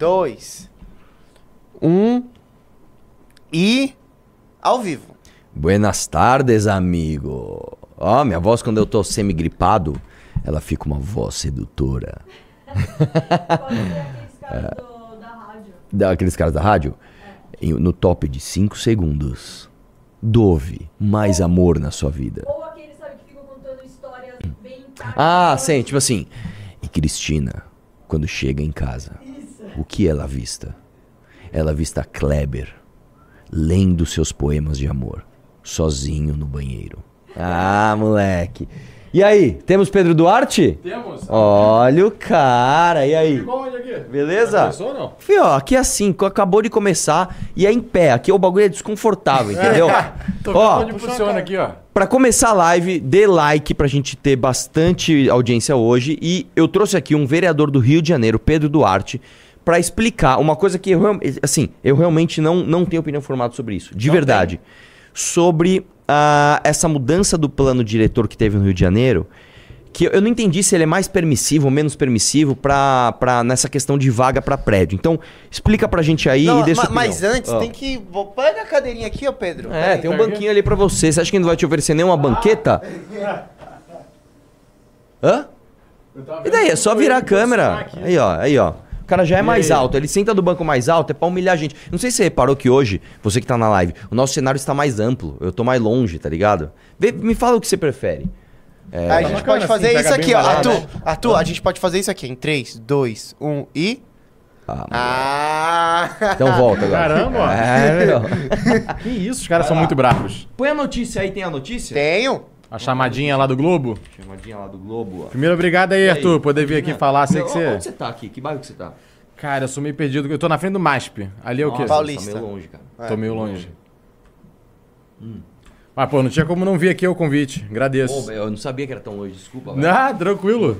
dois, um e ao vivo. Buenas tardes, amigo. Ó, minha voz quando eu tô semi-gripado, ela fica uma voz sedutora. Pode ser aqueles caras da rádio. Daqueles caras da rádio? Em- No top de 5 segundos. Dove mais amor na sua vida. Ou aqueles, sabe, que ficam contando histórias bem Ah, sim, tipo assim. E Cristina, quando chega em casa, o que ela avista? Ela avista Kleber lendo seus poemas de amor, sozinho no banheiro. Ah, moleque. E aí, temos Pedro Duarte? Temos. Olha o cara, e aí? Beleza? Começou ou não? Fio, ó, aqui é assim, acabou de começar e é em pé. Aqui o bagulho é desconfortável, entendeu? Tô vendo ó, onde funciona aqui, ó. Pra começar a live, dê like pra gente ter bastante audiência hoje. E eu trouxe aqui um vereador do Rio de Janeiro, Pedro Duarte, pra explicar uma coisa que eu, assim, eu realmente não, não tenho opinião formada sobre isso, de verdade. Sobre ah, essa mudança do plano diretor que teve no Rio de Janeiro, que eu não entendi se ele é mais permissivo ou menos permissivo pra, pra, nessa questão de vaga pra prédio. Então, explica pra gente aí Não, e deixa ma- mas antes Ó. tem que. Pega a cadeirinha aqui, ó, Pedro. É, tem um banquinho ali pra você. Você acha que não vai te oferecer nenhuma banqueta? Hã? E daí? É só virar a câmera. Aí, ó, aí, ó. O cara já é mais alto. Ele senta do banco mais alto, é pra humilhar a gente. Não sei se você reparou que hoje, você que tá na live, o nosso cenário está mais amplo. Eu tô mais longe, tá ligado? Vê- me fala o que você prefere. Aí a gente bacana pode assim, fazer isso aqui, ó. barato, Arthur, né? Arthur, a gente pode fazer isso aqui em 3, 2, 1 e. Ah, Ah! Então volta agora. Caramba. É, meu. Que isso, os caras são muito bravos. Põe a notícia aí, tem a notícia? Tenho. A chamadinha lá do Globo. Chamadinha lá do Globo, ó. Primeiro, obrigado aí, E aí? Arthur, por poder vir aqui falar. Sei que Onde você. você tá aqui? Que bairro que você tá? Cara, eu sou meio perdido. Eu tô na frente do MASP. Ali é o quê? Nossa, Paulista. Tá meio longe, cara. Tô meio longe. Mas, pô, não tinha como não vir aqui o convite. Pô, Agradeço. velho, eu não sabia que era tão longe, desculpa, velho. Ah, tranquilo.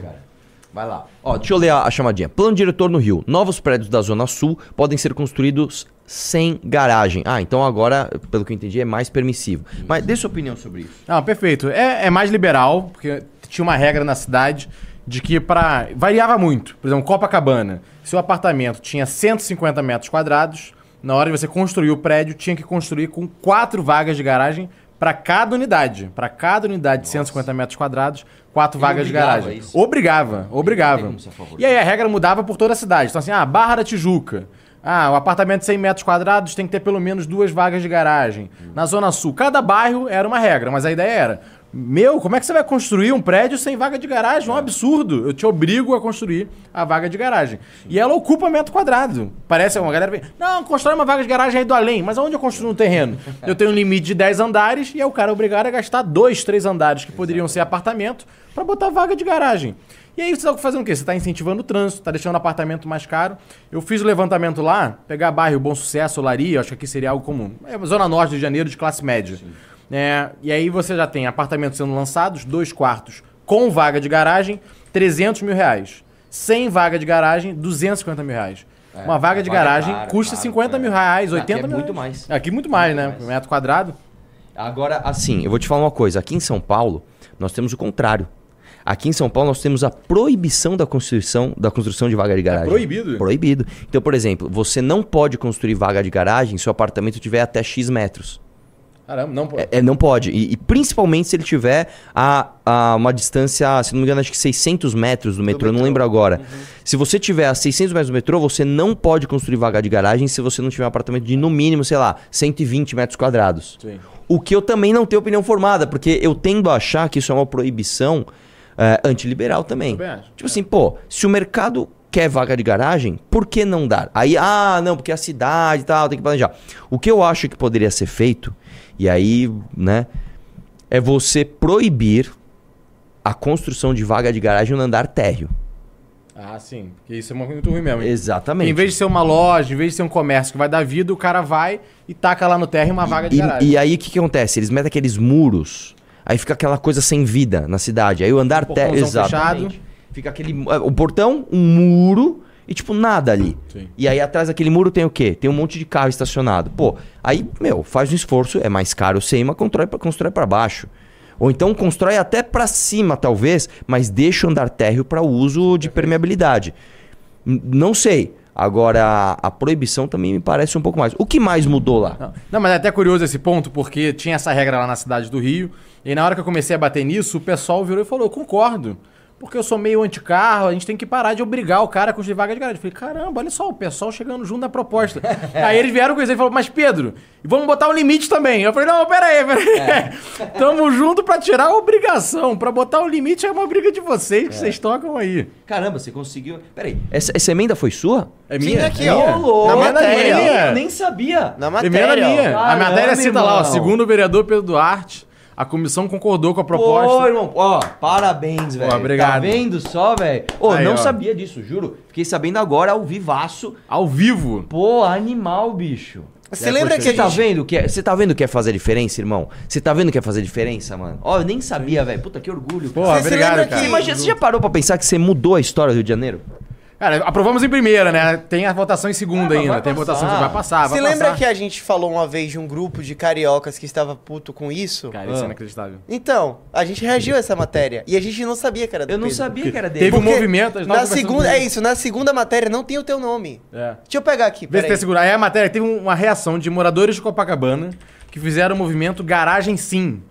Vai lá. Ó, deixa eu ler a, a chamadinha. Plano diretor no Rio. Novos prédios da Zona Sul podem ser construídos sem garagem. Ah, então agora, pelo que eu entendi, é mais permissivo. Mas dê sua opinião sobre isso. Ah, perfeito. É, é mais liberal, porque tinha uma regra na cidade de que para variava muito. Por exemplo, Copacabana. Se o apartamento tinha 150 metros quadrados, na hora de você construir o prédio, tinha que construir com quatro vagas de garagem para cada unidade. Para cada unidade de 150 metros quadrados, quatro Ele vagas de garagem. isso? Obrigava, obrigava. E aí a regra mudava por toda a cidade. Então assim, ah, Barra da Tijuca. Ah, o apartamento de 100 metros quadrados tem que ter pelo menos duas vagas de garagem. Na Zona Sul, cada bairro era uma regra, mas a ideia era: meu, como é que você vai construir um prédio sem vaga de garagem? É um absurdo. Eu te obrigo a construir a vaga de garagem. E ela ocupa metro quadrado. Parece uma galera. vem, Não, constrói uma vaga de garagem aí do além. Mas aonde eu construo um terreno? Eu tenho um limite de 10 andares e é o cara obrigado a gastar dois, três andares que poderiam ser apartamento para botar vaga de garagem. E aí você está fazendo o quê? Você está incentivando o trânsito, está deixando o apartamento mais caro. Eu fiz o levantamento lá, pegar bairro Bom Sucesso, Olaria, acho que aqui seria algo comum. É Zona Norte de Janeiro, de classe média. É, e aí você já tem apartamentos sendo lançados, dois quartos com vaga de garagem, 300 mil reais. Sem vaga de garagem, 250 mil reais. Uma vaga de vaga é garagem cara, custa caro, 50 mil é. reais, Aqui 80 é mil muito reais. mais. Aqui muito mais, né? mais. Metro quadrado. Agora, assim, eu vou te falar uma coisa. Aqui em São Paulo, nós temos o contrário. Aqui em São Paulo, nós temos a proibição da construção, da construção de vaga de garagem. proibido? Proibido. Então, por exemplo, você não pode construir vaga de garagem se o apartamento tiver até X metros. Caramba, não pode. É, é, não pode. E, e principalmente se ele tiver a, a uma distância, se não me engano, acho que 600 metros do metrô, eu não lembro agora. Se você tiver a 600 metros do metrô, você não pode construir vaga de garagem se você não tiver um apartamento de, no mínimo, sei lá, 120 metros quadrados. Sim. O que eu também não tenho opinião formada, porque eu tendo a achar que isso é uma proibição é, antiliberal também. Também acho. Tipo assim, pô, se o mercado quer vaga de garagem, por que não dar? Aí, ah, não, porque a cidade e tal, tem que planejar. O que eu acho que poderia ser feito, e aí, né, é você proibir a construção de vaga de garagem no andar térreo. Ah, sim. Porque isso é muito ruim mesmo. Exatamente. Em vez de ser uma loja, em vez de ser um comércio que vai dar vida, o cara vai e taca lá no terra uma vaga de E, garagem. e aí o que, que acontece? Eles metem aqueles muros, aí fica aquela coisa sem vida na cidade. Aí o andar térreo. portãozão Exatamente. Fica aquele. é, O portão, um muro e tipo nada ali. Sim. E aí atrás daquele muro tem o quê? Tem um monte de carro estacionado. Pô, aí, meu, faz um esforço, é mais caro o mas constrói pra, constrói pra baixo. Ou então constrói até pra cima, talvez, mas deixa o andar térreo para uso de permeabilidade. Não sei. Agora, a, a proibição também me parece um pouco mais. O que mais mudou lá? Não, não, mas é até curioso esse ponto, porque tinha essa regra lá na cidade do Rio, e na hora que eu comecei a bater nisso, o pessoal virou e falou: Eu concordo. Porque eu sou meio anticarro, a gente tem que parar de obrigar o cara a construir vaga de garagem. Eu falei, caramba, olha só, o pessoal chegando junto na proposta. aí eles vieram com isso e falaram, mas Pedro, vamos botar um limite também. Eu falei, não, pera aí, pera aí. Tamo junto pra tirar a obrigação. Pra botar o limite é uma briga de vocês, que vocês tocam aí. Caramba, você conseguiu. Peraí, essa, essa emenda foi sua? É minha? aqui, é ó. minha? Na É matéria. Eu nem sabia. Na Primeira matéria, ó. minha. a Caramba, matéria cita lá, ó, segundo o vereador Pedro Duarte, a comissão concordou com a Pô, proposta. irmão, ó, parabéns, velho. obrigado. Tá vendo só, velho? Ô, Aí, não ó. sabia disso, juro. Fiquei sabendo agora ao vivaço. Ao vivo. Pô, animal, bicho. Você É, lembra poxa, que Você tá gente... vendo que é, você tá vendo que é fazer diferença, irmão? Você tá vendo que é fazer diferença, mano? Ó, eu nem sabia, velho. Puta que orgulho. Você- você obrigado, lembra cara. Você, imagina, você já parou pra pensar que você mudou a história do Rio de Janeiro? Cara, aprovamos em primeira, né? Tem a votação em segunda Ah, ainda. vai Tem a votação que vai passar, vai Você lembra passar. que a gente falou uma vez de um grupo de cariocas que estava puto com isso? Cara, isso é Ah. inacreditável. Então, a gente reagiu a essa matéria. E a gente não sabia que era do Eu não Pedro. sabia que era dele. Teve um Porque movimento, a gente tava Na conversando segunda, com é ele. isso, na segunda matéria não tem o teu nome. É. Deixa eu pegar aqui, Vê se peraí. tem segura. Aí a matéria teve uma reação de moradores de Copacabana que fizeram o movimento Garagem Sim.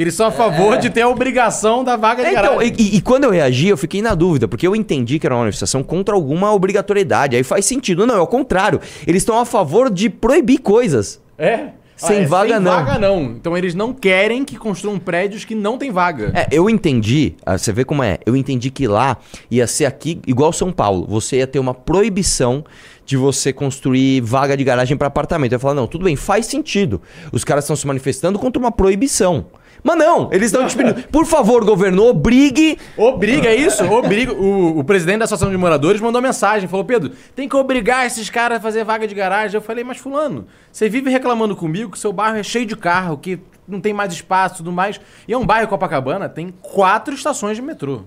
Que eles são a favor de ter a obrigação da vaga de É, então, garagem. e, e- e quando eu reagi, eu fiquei na dúvida, porque eu entendi que era uma manifestação contra alguma obrigatoriedade. Aí faz sentido. Não, é o contrário. Eles estão a favor de proibir coisas. É. Sem vaga, sem não. vaga não. Então eles não querem que construam prédios que não tem vaga. É, eu entendi, ah, você vê como é, eu entendi que lá ia ser aqui igual São Paulo. Você ia ter uma proibição de você construir vaga de garagem para apartamento. Eu ia falar, não, tudo bem, faz sentido. Os caras estão se manifestando contra uma proibição. Mas não, eles estão tipo, por favor, governo, obrigue. Obriga, é isso? Obriga. O, o presidente da Associação de Moradores mandou mensagem, falou, Pedro, tem que obrigar esses caras a fazer vaga de garagem. Eu falei, mas fulano, você vive reclamando comigo que seu bairro é cheio de carro, que não tem mais espaço e tudo mais. E é um bairro Copacabana, tem quatro estações de metrô.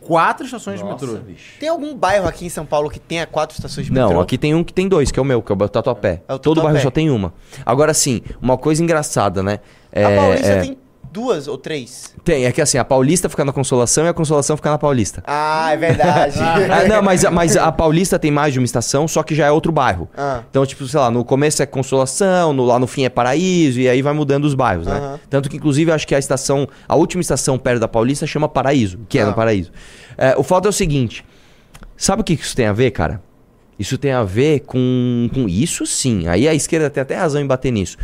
Quatro estações de metrô. Tem algum bairro aqui em São Paulo que tenha quatro estações de metrô? Não, aqui tem um que tem dois, que é o meu, que é o Tatuapé. É o Todo bairro só tem uma. Agora sim, uma coisa engraçada, né? A É, Paulista é, tem duas ou três. tem, é que assim, a Paulista fica na Consolação e a Consolação fica na Paulista. Ah, é verdade. Ah, não, mas, mas a Paulista tem mais de uma estação, só que já é outro bairro. Ah. Então, tipo, sei lá, no começo é Consolação, no- lá no fim é Paraíso, e aí vai mudando os bairros, né? Tanto que, inclusive, acho que a estação, a última estação perto da Paulista chama Paraíso, que é Ah. no Paraíso. É, o fato é o seguinte: sabe o que isso tem a ver, cara? Isso tem a ver com, com isso sim. Aí a esquerda tem até razão em bater nisso.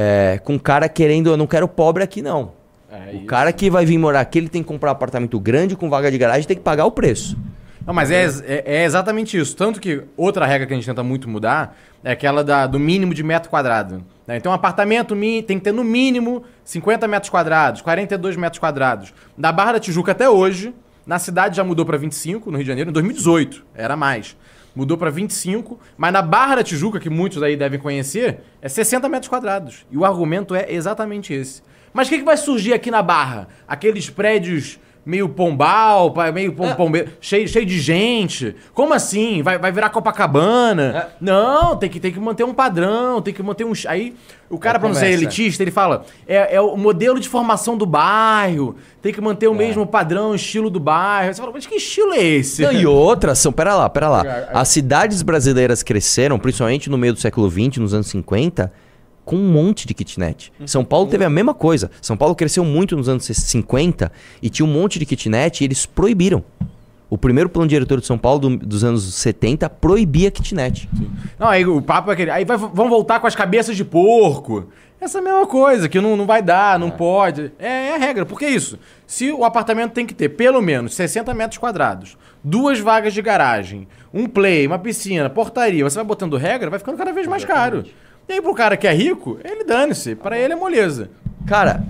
É, com o cara querendo, eu não quero pobre aqui, não. É o isso. cara que vai vir morar aqui, ele tem que comprar um apartamento grande com vaga de garagem tem que pagar o preço. Não, mas é, é, é exatamente isso. Tanto que outra regra que a gente tenta muito mudar é aquela da- do mínimo de metro quadrado. né? Então, um apartamento tem que ter no mínimo 50 metros quadrados, 42 metros quadrados. Da Barra da Tijuca até hoje, na cidade já mudou para 25, no Rio de Janeiro, em 2018, era mais. Mudou para 25, mas na Barra da Tijuca, que muitos aí devem conhecer, é 60 metros quadrados. E o argumento é exatamente esse. Mas o que, que vai surgir aqui na Barra? Aqueles prédios meio pombal, meio pom, pombe- cheio, cheio de gente. Como assim? Vai, vai virar Copacabana? Não, tem que, tem que manter um padrão, tem que manter um. Aí o cara, É pra não ser elitista, ele fala: é, é o modelo de formação do bairro, tem que manter o mesmo padrão, estilo do bairro. Você fala, mas que estilo é esse? Não, e outras são, pera lá, pera lá. As cidades brasileiras cresceram, principalmente no meio do século XX, nos anos 50, com um monte de kitnet. São Paulo teve a mesma coisa. São Paulo cresceu muito nos anos 50 e tinha um monte de kitnet e eles proibiram. O primeiro plano diretor de São Paulo do- dos anos 70 proibia kitnet. Não, aí o papo é aquele. Aí vai- vão voltar com as cabeças de porco. Essa mesma coisa, que não, não vai dar, não pode. É, é a regra. Por que isso? Se o apartamento tem que ter pelo menos 60 metros quadrados, duas vagas de garagem, um play, uma piscina, portaria, você vai botando regra, vai ficando cada vez mais caro. E aí pro cara que é rico, ele dane-se. Pra ele é moleza. Cara,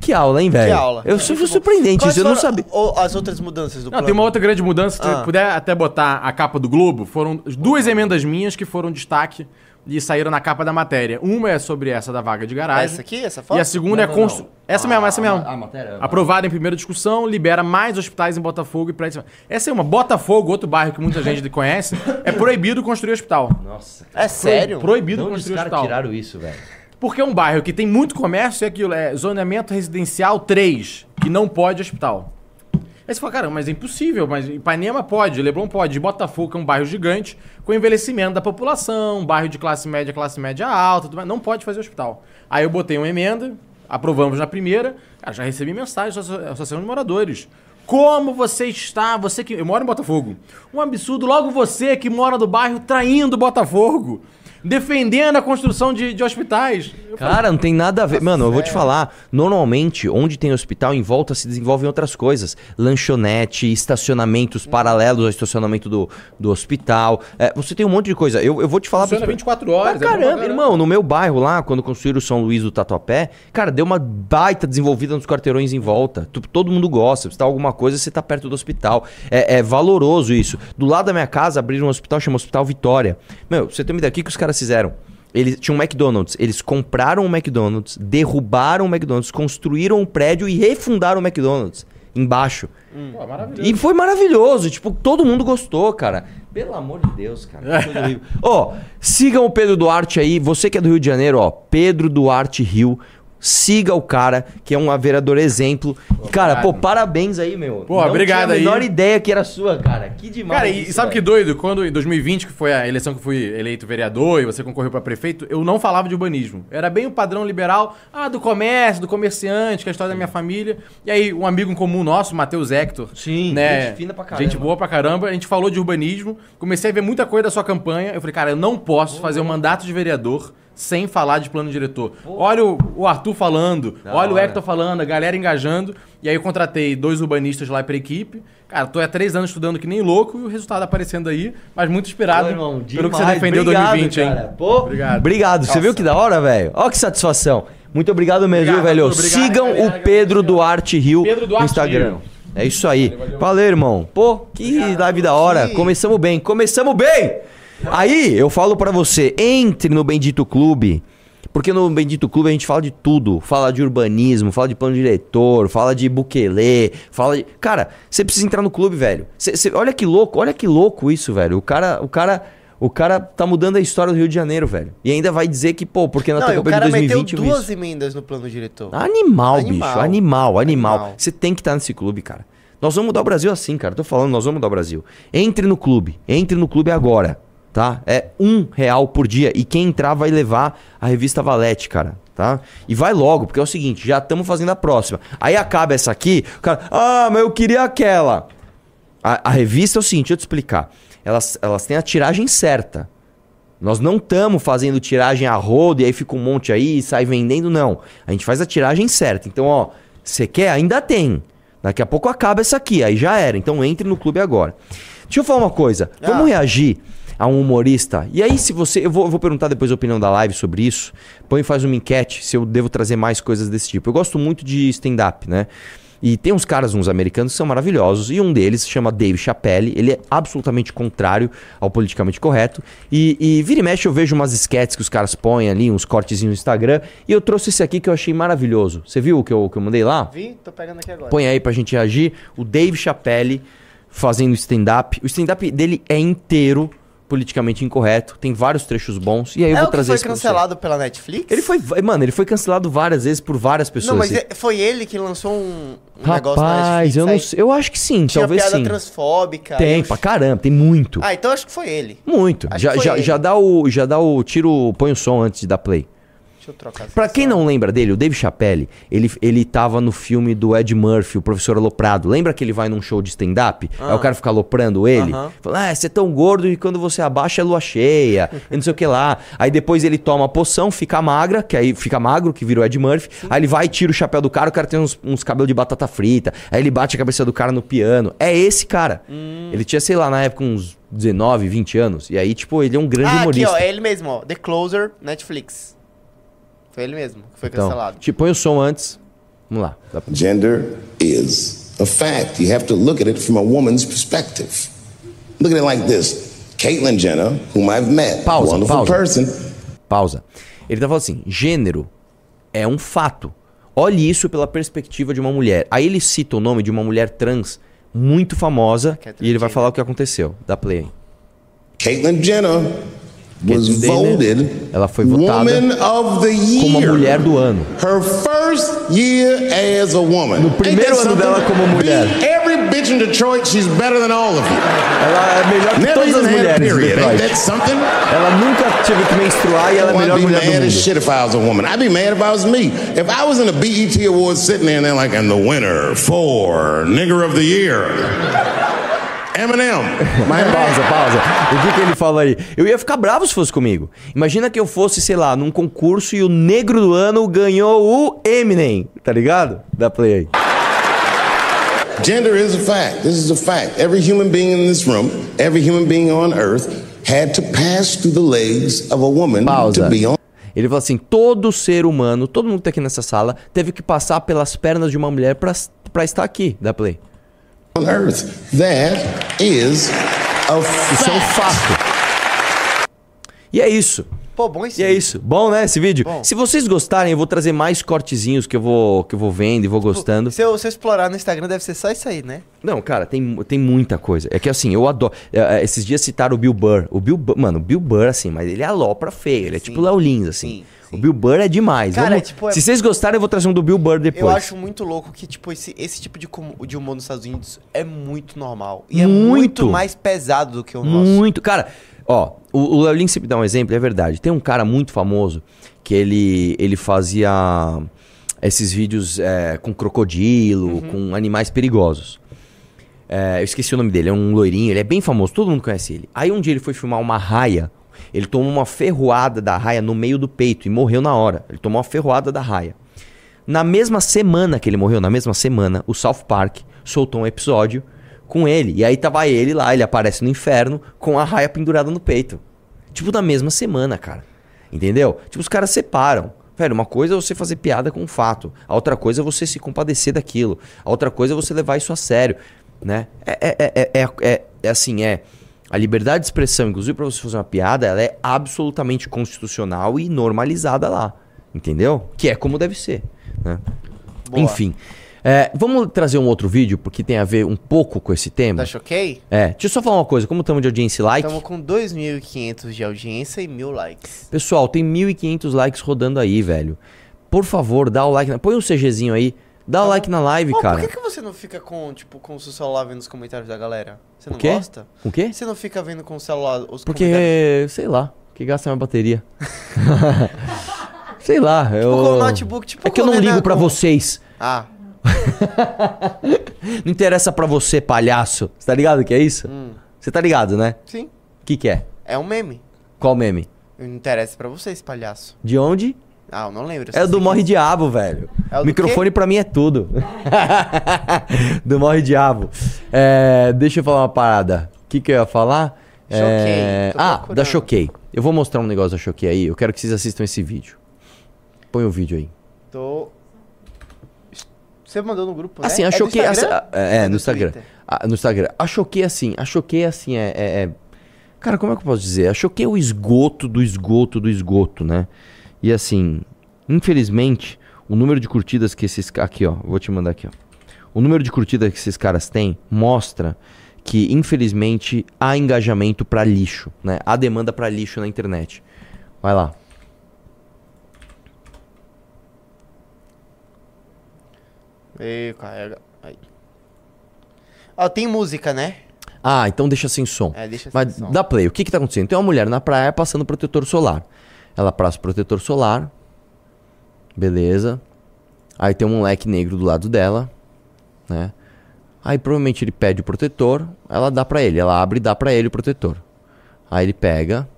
que aula, hein, velho? Que aula. Eu sou surpreendente isso, eu não sabia. as outras mudanças do Não, plano? tem uma outra grande mudança, se Ah. você puder até botar a capa do Globo, foram duas emendas minhas que foram destaque e saíram na capa da matéria. Uma é sobre essa da vaga de garagem. Essa aqui, essa E foto? a segunda é constru... Essa mesmo, essa mesmo. A matéria. Aprovada em primeira discussão, libera mais hospitais em Botafogo e prédios. Essa é uma. Botafogo, outro bairro que muita gente conhece, é proibido construir hospital. Nossa. É sério? Proibido De onde os construir caras hospital. tiraram isso, velho? Porque é um bairro que tem muito comércio e aquilo é zoneamento residencial 3, que não pode hospital. Aí você fala, cara, mas é impossível, mas Ipanema pode, Leblon pode, Botafogo é um bairro gigante, com envelhecimento da população, um bairro de classe média, classe média alta, tudo mais, não pode fazer hospital. Aí eu botei uma emenda, aprovamos na primeira, cara, já recebi mensagem da asso- Associação de Moradores. Como você está, você que. Eu moro em Botafogo. Um absurdo, logo você que mora no bairro traindo Botafogo, defendendo a construção de, de hospitais. Eu falei, Cara, não tem nada a ver. Mano, eu vou te falar. Normalmente, onde tem hospital em volta se desenvolvem outras coisas. Lanchonete, estacionamentos paralelos ao estacionamento do, do hospital. É, você tem um monte de coisa. Eu, eu vou te falar... Funciona 24 horas, Pra é bom pra caramba, caramba. irmão. No meu bairro lá, quando construíram o São Luís do Tatuapé, cara, deu uma baita desenvolvida nos quarteirões em volta. Todo mundo gosta. Se tá alguma coisa, você tá perto do hospital. É, é valoroso isso. Do lado da minha casa, abriram um hospital, chama Hospital Vitória. Meu, pra você tem uma ideia, o que, que os caras fizeram? Eles tinham um McDonald's. Eles compraram o McDonald's, derrubaram o McDonald's, construíram um prédio e refundaram o McDonald's embaixo. Pô, maravilhoso. E foi maravilhoso. Tipo, todo mundo gostou, cara. Pelo amor de Deus, cara. Ó, sigam o Pedro Duarte aí. Você que é do Rio de Janeiro, ó. Pedro Duarte Rio. Siga o cara, que é um vereador exemplo. Cara, pô, parabéns aí, meu. Pô, obrigado tinha a aí. menor ideia que era sua, cara. Que demais. Cara, e isso, sabe que velho. doido? Quando em 2020, que foi a eleição que eu fui eleito vereador e você concorreu pra prefeito, eu não falava de urbanismo. Era bem o padrão liberal, ah, do comércio, do comerciante, que é a história da minha família. E aí, um amigo em comum nosso, Matheus Hector. Sim, né? gente fina pra caramba. Gente boa pra caramba. A gente falou de urbanismo. Comecei a ver muita coisa da sua campanha. Eu falei, cara, eu não posso fazer um mandato de vereador sem falar de plano diretor. Olha o, o Arthur falando, Da olha o hora. Hector falando, a galera engajando. E aí eu contratei dois urbanistas lá pra equipe. Cara, tô há três anos estudando que nem louco e o resultado aparecendo aí, mas muito inspirado Pô, irmão, pelo que você defendeu em Obrigado, 2020, hein? cara. Pô, Obrigado. Obrigado. Você Nossa. viu que da hora, velho? Ó que satisfação. Muito obrigado mesmo, Obrigado, velho. Obrigado, Sigam galera, o Pedro. Duarte Rio Pedro no Duarte Instagram. Rio. É isso aí. Valeu, valeu. Valeu, irmão. Pô, que live da hora. Sim. Começamos bem. Começamos bem! Aí, eu falo pra você, entre no Bendito Clube. Porque no Bendito Clube a gente fala de tudo. Fala de urbanismo, fala de plano diretor, fala de buquelê, fala de... Cara, você precisa entrar no clube, velho. Cê- cê- olha que louco, olha que louco isso, velho. O cara, o cara, o cara tá mudando a história do Rio de Janeiro, velho. E ainda vai dizer que, pô, porque na Não, o cara de meteu 2020 eu vi duas emendas no plano diretor. Animal, Animal. bicho. Animal, animal. Animal. Você tem que estar nesse clube, cara. Nós vamos mudar o Brasil assim, cara. Tô falando, nós vamos mudar o Brasil. Entre no clube. Entre no clube agora. Tá? É um real por dia. E quem entrar vai levar a revista Valete, cara. Tá? E vai logo, porque é o seguinte, já estamos fazendo a próxima. Aí acaba essa aqui, o cara, ah, mas eu queria aquela. A, a revista é o seguinte, deixa eu te explicar. Elas, elas têm a tiragem certa. Nós não estamos fazendo tiragem a rodo e aí fica um monte aí e sai vendendo, não. A gente faz a tiragem certa. Então, ó, você quer? Ainda tem. Daqui a pouco acaba essa aqui, aí já era. Então entre no clube agora. Deixa eu falar uma coisa. Vamos Ah. reagir a um humorista. E aí, se você. Eu vou, eu vou perguntar depois a opinião da live sobre isso. Põe e faz uma enquete se eu devo trazer mais coisas desse tipo. Eu gosto muito de stand-up, né? E tem uns caras, uns americanos, que são maravilhosos. E um deles se chama Dave Chappelle. Ele é absolutamente contrário ao politicamente correto. E, e vira e mexe eu vejo umas sketches que os caras põem ali, uns cortezinhos no Instagram. E eu trouxe esse aqui que eu achei maravilhoso. Você viu o que eu, que eu mandei lá? Vi? Tô pegando aqui agora. Põe aí pra gente reagir. O Dave Chappelle fazendo stand-up. O stand-up dele é inteiro politicamente incorreto. Tem vários trechos bons. E aí eu é vou trazer foi isso pra você. cancelado pela Netflix? Ele foi. Mano, ele foi cancelado várias vezes por várias pessoas. Não, mas assim. é- foi ele que lançou um, um negócio na Rapaz, Netflix. eu não sei. Eu acho que sim, Tinha talvez piada sim. transfóbica. Tem, eu- pra caramba, tem muito. Ah, então acho que foi ele. Muito. acho Já, foi já, ele. já dá o. Já dá o. Tira o. Põe o som antes de dar play. Deixa eu trocar Pra quem não lembra dele, o Dave Chappelle, ele, ele tava no filme do Ed Murphy, o Professor Aloprado. Lembra que ele vai num show de stand-up? Aí o cara fica aloprando ele? Fala, ah, você é tão gordo e quando você abaixa é lua cheia, e não sei o que lá. Aí depois ele toma a poção, fica magra, que aí fica magro, que vira o Ed Murphy. Aí ele vai e tira o chapéu do cara, o cara tem uns, uns cabelos de batata frita. Aí ele bate a cabeça do cara no piano. É esse cara. Ele tinha, sei lá, na época uns 19, 20 anos. E aí, tipo, ele é um grande Ah, aqui, humorista. ó, é ele mesmo, ó. The Closer, Netflix. Foi ele mesmo que foi Então, cancelado. te põe o som antes. Vamos lá. Gender is a fact. You have to look at it from a woman's perspective. Look at it like this Caitlyn Jenner, whom I've met, Pausa, wonderful pausa. person. Pausa. Ele tá falando assim: gênero é um fato. Olhe isso pela perspectiva de uma mulher. Aí ele cita o nome de uma mulher trans muito famosa Catherine e ele vai Jenner. falar o que aconteceu. Dá play aí. Caitlyn Jenner was voted ela foi votada Woman of the Como a Year. mulher do ano. Her first year as a woman. No primeiro ano dela como mulher. Everybody bitch in Detroit, she's better than all of you. Ela é melhor que todas as even had a mulheres de Detroit. something? Ela nunca teve que menstruar e ela é a melhor mulher do mad as mundo. shit if I was a woman. I'd be mad if I was me. If I was in a BET Awards sitting there and they're like, and the winner for Nigger of the Year, Eminem. Man. Pausa, pausa. O que, que ele fala aí? Eu ia ficar bravo se fosse comigo. Imagina que eu fosse, sei lá, num concurso e o negro do ano ganhou o Eminem, tá ligado? Dá play aí. Gender is a fact. This is a fact. Every human being in this room, every human being on earth, had to pass through the legs of a woman Pausa. to be on Ele fala assim: todo ser humano, todo mundo que tá aqui nessa sala, teve que passar pelas pernas de uma mulher pra estar aqui. Dá play. On earth. That is a Isso é um fato. E é isso. Pô, bom esse E é vídeo. isso. Bom, né, esse vídeo? Bom. Se vocês gostarem, eu vou trazer mais cortezinhos que eu vou, que eu vou vendo e vou gostando. Se eu, se eu explorar no Instagram, deve ser só isso aí, né? Não, cara, tem, tem muita coisa. É que assim, eu adoro. é, é, esses dias citaram o Bill Burr. O Bill Burr, mano, o Bill Burr, assim, mas ele é alopra feio. Ele é tipo o Léo Lins, assim. Sim, sim. O Bill Burr é demais. Cara, Vamos- é tipo, é- Se vocês gostarem, eu vou trazer um do Bill Burr depois. Eu acho muito louco que, tipo, esse, esse tipo de, de humor nos Estados Unidos é muito normal. E é Muito. muito mais pesado do que o nosso. Muito. Cara, ó, o, o Léo Lins sempre dá um exemplo, é verdade. Tem um cara muito famoso que ele, ele fazia esses vídeos é, com crocodilo, Uhum. com animais perigosos. É, eu esqueci o nome dele, é um loirinho, ele é bem famoso, todo mundo conhece ele. Aí um dia ele foi filmar uma raia, ele tomou uma ferroada da raia no meio do peito e morreu na hora. Ele tomou uma ferroada da raia. Na mesma semana que ele morreu, na mesma semana, o South Park soltou um episódio com ele. E aí tava ele lá, ele aparece no inferno com a raia pendurada no peito. Tipo, na mesma semana, cara. Entendeu? Tipo, os caras separam. Velho, uma coisa é você fazer piada com um fato. A outra coisa é você se compadecer daquilo. A outra coisa é você levar isso a sério. Né? É, é, é, é, é, é assim, é. A liberdade de expressão, inclusive pra você fazer uma piada, ela é absolutamente constitucional e normalizada lá. Entendeu? Que é como deve ser. Né? Enfim. É, vamos trazer um outro vídeo, porque tem a ver um pouco com esse tema. Tá choquei? É, deixa eu só falar uma coisa, como estamos de audiência e like? Estamos com 2.500 de audiência e mil likes. Pessoal, tem 1.500 likes rodando aí, velho. Por favor, dá o like, põe um CGzinho aí, dá o like na live, Ô, cara. por que, que você não fica com, tipo, com o seu celular vendo os comentários da galera? Você não O quê? gosta? Com o quê? Você não fica vendo com o celular os comentários? Porque, sei lá, que gasta minha bateria. sei lá, eu... com o notebook, tipo é que eu com não ligo Renan, pra com- vocês. Ah, Não interessa pra você, palhaço. Você tá ligado o que é isso? Hum. Você tá ligado, né? sim. O que que é? É um meme. Qual meme? Não interessa pra vocês, palhaço. De onde? Ah, eu não lembro. eu É o do que- Morre Diabo, velho. É o Microfone pra mim é tudo. do Morre Diabo. É, deixa eu falar uma parada. O que, que eu ia falar? É, Choquei, tô Ah, procurando. da Choquei. Eu vou mostrar um negócio da Choquei aí. Eu quero que vocês assistam esse vídeo. Põe o vídeo aí. Tô... Você mandou no grupo, né? Assim, a É Choquei. Essa- é, é, do no Instagram. Twitter? Ah, no Instagram. A Choquei, assim. A Choquei, assim, é, é- é- Cara, como é que eu posso dizer? A Choquei é o esgoto do esgoto do esgoto, né? E assim, infelizmente, o número de curtidas que esses. Aqui, ó. Vou te mandar aqui, ó. O número de curtidas que esses caras têm mostra que, infelizmente, há engajamento pra lixo, né? Há demanda pra lixo na internet. Vai lá. Ei, carrega. Aí. Ó, tem música, né? Ah, então deixa sem som. É, deixa sem Mas som. dá play. O que que tá acontecendo? Tem uma mulher na praia passando protetor solar. Ela passa protetor solar. Beleza. Aí tem um moleque negro do lado dela, né? Aí provavelmente ele pede o protetor, ela dá pra ele, ela abre e dá pra ele o protetor. Aí ele pega,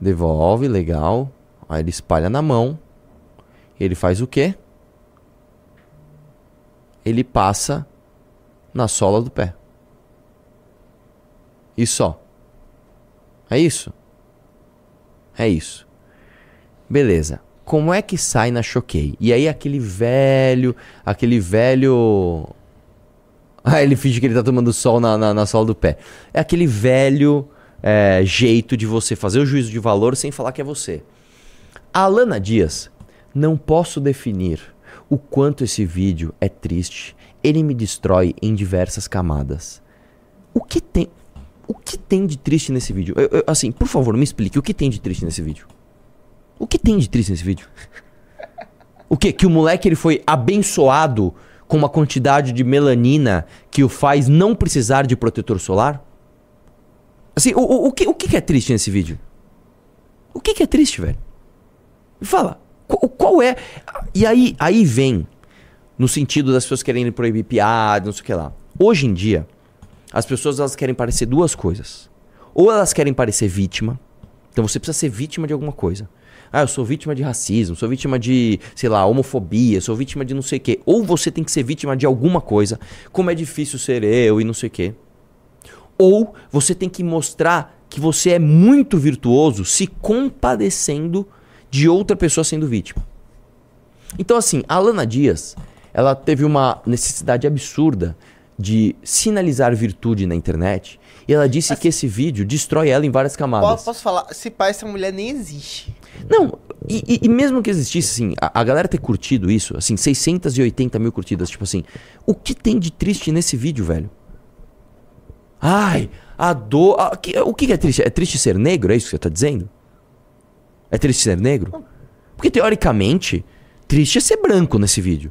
devolve, legal. Aí ele espalha na mão. Ele faz o quê? Ele passa na sola do pé. E só. É isso? É isso. Beleza. Como é que sai na Choquei? E aí aquele velho, aquele velho... Ah, ele finge que ele tá tomando sol na, na, na sola do pé. É aquele velho é, jeito de você fazer o juízo de valor sem falar que é você. A Alana Dias, não posso definir o quanto esse vídeo é triste. Ele me destrói em diversas camadas. O que tem, o que tem de triste nesse vídeo? Eu- eu- assim, por favor, me explique o que tem de triste nesse vídeo. O que tem de triste nesse vídeo? O quê? Que o moleque ele foi abençoado com uma quantidade de melanina que o faz não precisar de protetor solar? Assim, o, o, o que, o que que é triste nesse vídeo? O que, que é triste, velho? Fala, qual, qual é. E aí, aí vem, no sentido das pessoas querendo proibir piada, não sei o que lá. Hoje em dia, as pessoas elas querem parecer duas coisas. Ou elas querem parecer vítima, então você precisa ser vítima de alguma coisa. Ah, eu sou vítima de racismo, sou vítima de, sei lá, homofobia, sou vítima de não sei o quê. Ou você tem que ser vítima de alguma coisa, como é difícil ser eu e não sei o quê. Ou você tem que mostrar que você é muito virtuoso se compadecendo de outra pessoa sendo vítima. Então, assim, a Alana Dias, ela teve uma necessidade absurda de sinalizar virtude na internet. E ela disse que esse vídeo destrói ela em várias camadas. Posso falar? Se pai, essa mulher nem existe. Não, e, e- e mesmo que existisse, assim, a, a galera ter curtido isso, assim, 680 mil curtidas, tipo assim, o que tem de triste nesse vídeo, velho? Ai, a dor. a- que- o que é triste? É triste ser negro? É isso que você tá dizendo? É triste ser negro? Porque teoricamente, triste é ser branco nesse vídeo.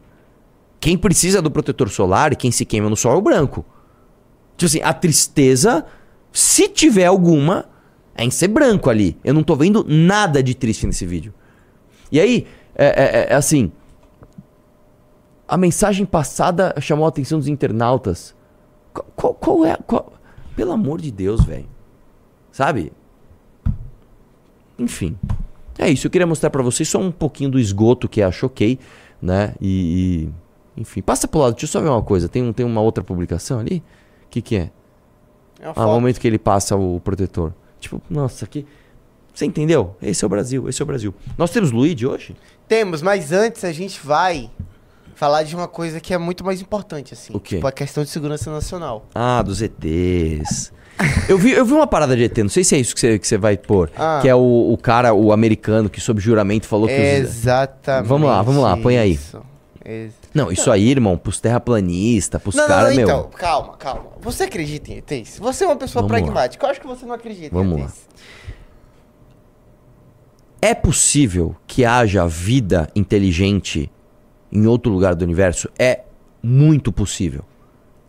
Quem precisa do protetor solar e quem se queima no sol é o branco. Tipo assim, a tristeza, se tiver alguma, é em ser branco ali. Eu não tô vendo nada de triste nesse vídeo. E aí, é, é- é assim. A mensagem passada chamou a atenção dos internautas. Qual, qual- qual é. qual- pelo amor de Deus, velho. Sabe? Enfim. É isso. Eu queria mostrar pra vocês só um pouquinho do esgoto que é a Choquei, né? E. e- enfim. Passa pro lado. Deixa eu só ver uma coisa. Tem, um, tem uma outra publicação ali? O que, que é? É uma Ah, o momento que ele passa o protetor. Tipo, nossa, que. Você entendeu? Esse é o Brasil, esse é o Brasil. Nós temos Luigi hoje? Temos, mas antes a gente vai falar de uma coisa que é muito mais importante, assim. O quê? Tipo, a questão de segurança nacional. Ah, dos ETs. Eu vi, eu vi uma parada de ET, não sei se é isso que você, que você vai pôr. Ah. Que é o, o cara, o americano, que sob juramento falou que. os- Exatamente. Vamos lá, vamos lá, põe aí. isso. Não, isso aí, irmão, pros terraplanistas, pros caras, meu. então, calma, calma. Você acredita em ETs? Você é uma pessoa Vamos lá. pragmática. Eu acho que você não acredita Vamos em lá. ETs. É possível que haja vida inteligente em outro lugar do universo? É muito possível.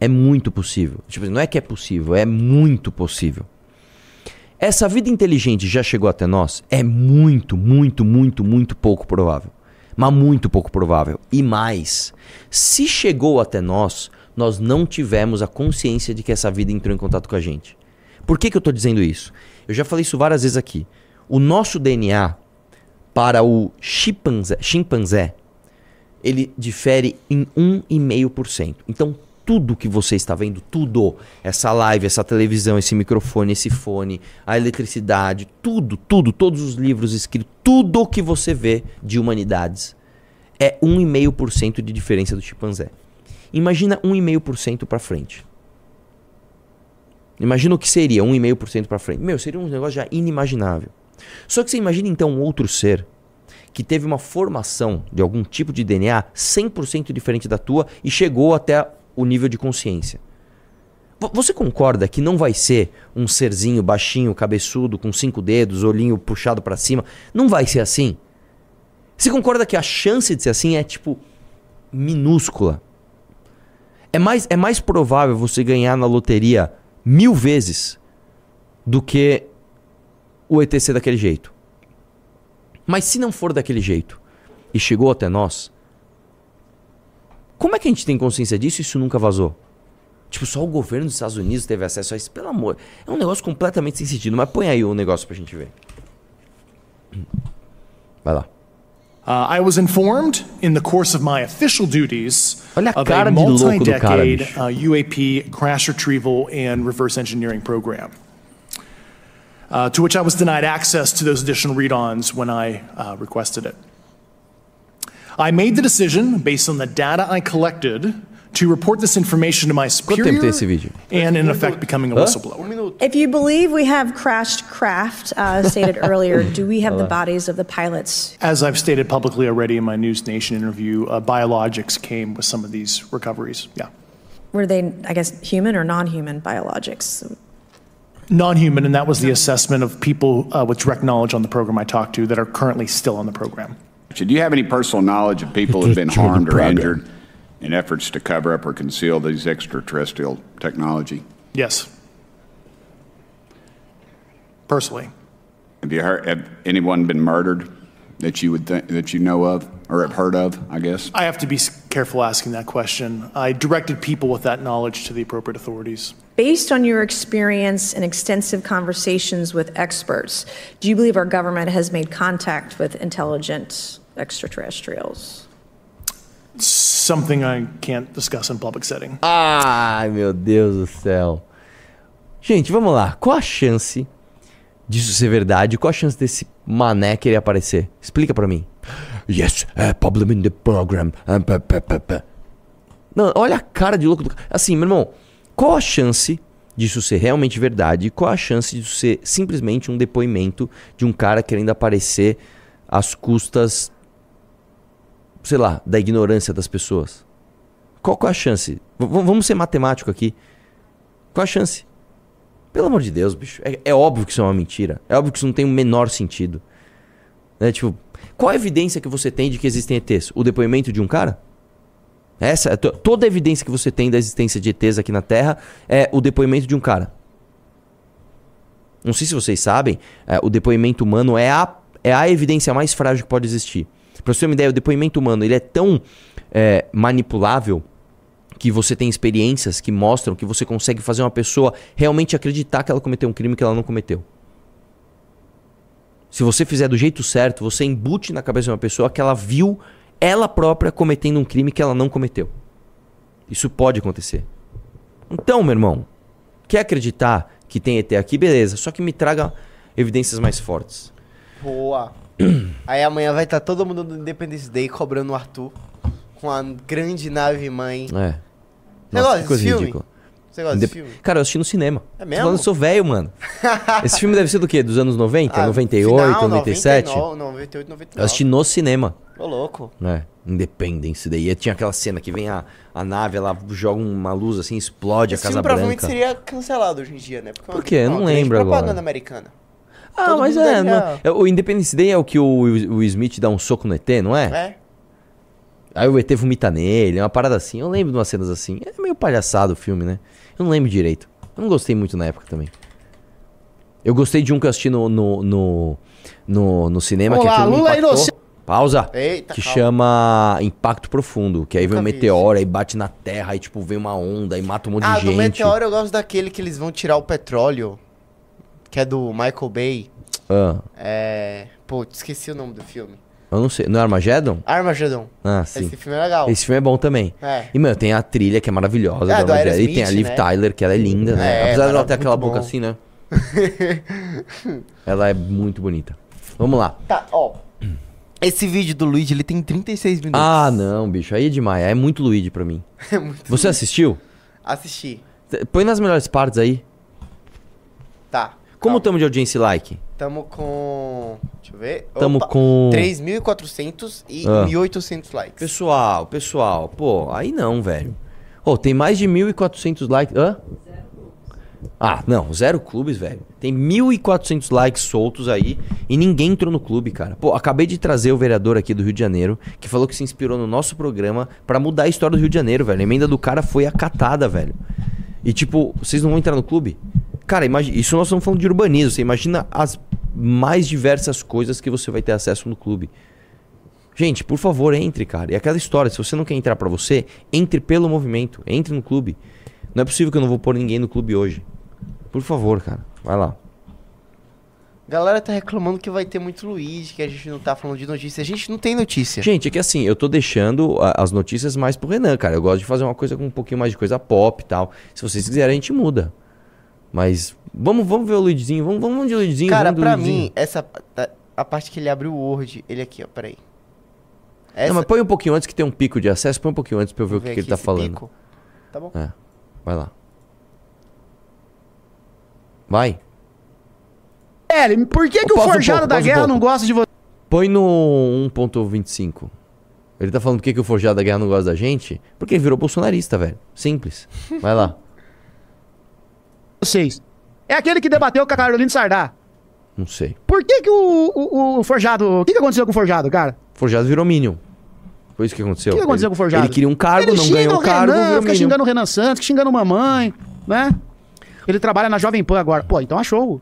É muito possível. Tipo, não é que é possível, é muito possível. Essa vida inteligente já chegou até nós? É muito, muito, muito, muito pouco provável. Mas muito pouco provável. E mais, se chegou até nós, nós não tivemos a consciência de que essa vida entrou em contato com a gente. Por que, que eu estou dizendo isso? Eu já falei isso várias vezes aqui. O nosso DNA para o chimpanzé, chimpanzé ele difere em 1,5%. Então, tudo que você está vendo, tudo, essa live, essa televisão, esse microfone, esse fone, a eletricidade, tudo, tudo, todos os livros escritos, tudo que você vê de humanidades é 1,5% de diferença do chimpanzé. Imagina 1,5% para frente. Imagina o que seria 1,5% para frente. Meu, seria um negócio já inimaginável. Só que você imagina então um outro ser que teve uma formação de algum tipo de DNA 100% diferente da tua e chegou até o nível de consciência. Vo- Você concorda que não vai ser um serzinho baixinho, cabeçudo, com cinco dedos, olhinho puxado pra cima? Não vai ser assim? Você concorda que a chance de ser assim é tipo minúscula? É mais, é mais provável você ganhar na loteria mil vezes do que o ET ser daquele jeito. Mas se não for daquele jeito e chegou até nós, como é que a gente tem consciência disso e isso nunca vazou? Tipo, só o governo dos Estados Unidos teve acesso a isso? Pelo amor. É um negócio completamente sem sentido. Mas põe aí o negócio pra gente ver. Vai lá. Uh, I was informed in the course of my official duties Olha a of a multi-decade uh, UAP crash retrieval and reverse engineering program, uh, to which I was denied access to those additional read-ons when I uh, requested it. I made the decision based on the data I collected to report this information to my tempo superior tem esse vídeo? and in effect becoming a whistleblower. If you believe we have crashed craft, uh, stated earlier, do we have the bodies of the pilots? As I've stated publicly already in my News Nation interview, uh, biologics came with some of these recoveries. Yeah. Were they, I guess, human or non-human biologics? Non-human, and that was the assessment of people uh, with direct knowledge on the program I talked to that are currently still on the program. Do you have any personal knowledge of people who've been harmed or Braga. injured in efforts to cover up or conceal these extraterrestrial technology? Yes. Personally. Have you heard? Have anyone been murdered that you would think that you know of or have heard of? I guess. I have to be careful asking that question. I directed people with that knowledge to the appropriate authorities. Based on your experience and extensive conversations with experts, do you believe our government has made contact with intelligent extraterrestrials? Something I can't discuss in public setting. Ai, meu Deus do céu. Gente, vamos lá. Qual a chance disso ser verdade? Qual a chance desse mané querer aparecer? Explica pra mim. Yes, uh, problem in the program. Pa, pa, pa. Não, olha a cara de louco do. Assim, meu irmão, qual a chance disso ser realmente verdade? Qual a chance disso ser simplesmente um depoimento de um cara querendo aparecer às custas, sei lá, da ignorância das pessoas? Qual, qual a chance? V- vamos ser matemático aqui. Qual a chance? Pelo amor de Deus, bicho. É, é óbvio que isso é uma mentira. É óbvio que isso não tem o menor sentido. Né? Tipo, qual a evidência que você tem de que existem ETs? O depoimento de um cara? Essa, to- toda a evidência que você tem da existência de ETs aqui na Terra é o depoimento de um cara. Não sei se vocês sabem, é, o depoimento humano é a, é a evidência mais frágil que pode existir. Pra você ter uma ideia, o depoimento humano ele é tão é, manipulável que você tem experiências que mostram que você consegue fazer uma pessoa realmente acreditar que ela cometeu um crime que ela não cometeu. Se você fizer do jeito certo, você embute na cabeça de uma pessoa que ela viu ela própria cometendo um crime que ela não cometeu. Isso pode acontecer. Então, meu irmão, quer acreditar que tem ET aqui? Beleza, só que me traga evidências mais fortes. Boa. Aí amanhã vai estar todo mundo no Independence Day cobrando o Arthur com a grande nave mãe. É. Você Nossa, gosta que coisa filme? ridícula. Você gosta Indep- desse filme? Cara, eu assisti no cinema. É Tô mesmo? falando, eu sou velho, mano. Esse filme deve ser do quê? Dos anos 90? Ah, 98, final, 97? 99, 98, 99. Eu assisti no cinema. Ô, louco. né? Independence Day. E tinha aquela cena que vem a, a nave, ela joga uma luz assim, explode Esse a Casa filme provavelmente Branca. seria cancelado hoje em dia, né? Porque é Por quê? Eu não grande lembro agora. propaganda americana. Ah, todo mas é, não- é, O Independence Day é o que o, o Smith dá um soco no ET, não é? É? Aí o ET vomita nele, é uma parada assim. Eu lembro de umas cenas assim. É meio palhaçado o filme, né? Eu não lembro direito. Eu não gostei muito na época também. Eu gostei de um que eu assisti no, no, no, no, no cinema que Olá, me Lula inocente. Pausa. Eita, que calma. chama Impacto Profundo. Que aí vem um Nunca meteoro, aí bate na terra, aí tipo vem uma onda, aí mata um monte Ah, de do gente. Meteoro eu gosto daquele que eles vão tirar o petróleo. Que é do Michael Bay. Ah, É. Pô, esqueci o nome do filme. Eu não sei. Não é Armageddon? Armageddon. Ah, sim. Esse filme é legal. Esse filme é bom também. É. E, mano, tem a trilha que é maravilhosa. É, do do Armageddon. E tem a Liv né? Tyler, que ela é linda, né? É, Apesar dela mara- ter aquela muito boca bom. assim, né? ela é muito bonita. Vamos lá. Tá, ó. Esse vídeo do Luigi, ele tem 36 minutos. Ah, não, bicho. Aí é demais. É muito Luigi pra mim. É muito Você assistiu? Assisti. Põe nas melhores partes aí. Tá. Como estamos de audiência e like? Tamo com. Deixa eu ver. Tamo Opa, com- 3.400 e Ah. 1.800 likes. Pessoal, pessoal. Pô, aí não, velho. Ô, tem mais de 1.400 likes. Hã? Ah, não. Zero clubes, velho. Tem 1.400 likes soltos aí e ninguém entrou no clube, cara. Pô, acabei de trazer o vereador aqui do Rio de Janeiro que falou que se inspirou no nosso programa pra mudar a história do Rio de Janeiro, velho. A emenda do cara foi acatada, velho. E tipo, vocês não vão entrar no clube? Cara, imagina, isso nós estamos falando de urbanismo. Você imagina as mais diversas coisas que você vai ter acesso no clube. Gente, por favor, entre, cara. E aquela história, se você não quer entrar pra você, entre pelo movimento, entre no clube. Não é possível que eu não vou pôr ninguém no clube hoje. Por favor, cara. Vai lá. Galera tá reclamando que vai ter muito Luigi, que a gente não tá falando de notícia. A gente não tem notícia. Gente, é que assim, eu tô deixando as notícias mais pro Renan, cara. Eu gosto de fazer uma coisa com um pouquinho mais de coisa pop e tal. Se vocês quiserem, a gente muda. Mas vamos, vamos ver o Luizinho. Vamos, vamos de Luizinho. Cara, pra Luizinho. mim, essa. A, a parte que ele abre o Word, ele aqui, ó, peraí. Essa, Não, mas põe um pouquinho antes que tem um pico de acesso. Põe um pouquinho antes pra eu ver o que, ver que ele tá falando. pico. Tá bom. É. Vai lá. Vai. Velho, por que, que o um forjado pouco, da um guerra pouco. não gosta de você? Põe no 1.25. Ele tá falando por que, que o Forjado da Guerra não gosta da gente? Porque ele virou bolsonarista, velho. Simples. Vai lá. vocês? É aquele que debateu com a Carolina Sardá. Não sei. Por que, que o, o, o Forjado. O que, que aconteceu com o Forjado, cara? Forjado virou Minion. Foi isso que aconteceu. O que aconteceu ele, com o Forjado? Ele queria um cargo, Ele não ganhou o o cargo, Renan, virou fica Minion. xingando o Renan Santos, xingando mamãe, né? Ele trabalha na Jovem Pan agora. Pô, então achou.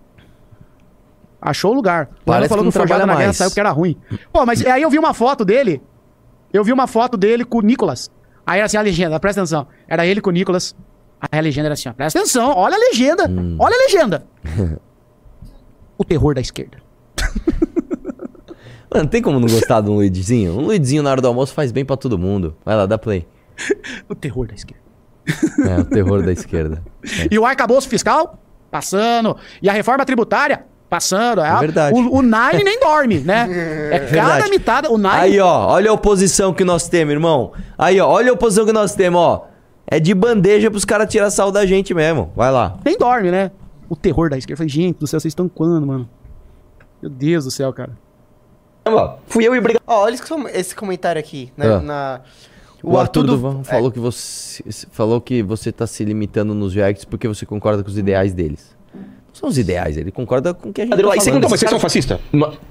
Achou o lugar. O Parece falou que não que o Forjado trabalha na guerra mais. saiu porque era ruim. Pô, mas aí eu vi uma foto dele. Eu vi uma foto dele com o Nicolas. Aí era assim a legenda, presta atenção. Era ele com o Nicolas. Aí a legenda era assim, ó, presta atenção, olha a legenda. Hum. Olha a legenda. o terror da esquerda. Mano, tem como não gostar de um Luizinho? Um Luizinho na hora do almoço faz bem pra todo mundo. Vai lá, dá play. O terror da esquerda. É, o terror da esquerda. E o arcabouço fiscal, passando. E a reforma tributária, passando. É, verdade. O, o Nine nem dorme, né? É cada Verdade. mitada. O Nine Aí, ó, olha a oposição que nós temos, irmão. Aí, ó, olha a oposição que nós temos, ó. É de bandeja pros caras tirar sal da gente mesmo. Vai lá. nem dorme, né? O terror da esquerda. Eu falei, gente do céu, vocês estão quando, mano? Meu Deus do céu, cara. Fui eu e obrigado. Ó, olha esse, com- esse comentário aqui. né, Ah. na- O, Arthur do- Duvan falou que você falou que você tá se limitando nos reacts porque você concorda com os ideais deles. Não são os ideais, ele concorda com o que a gente tá Aí falando. segundo, mas vocês são fascistas?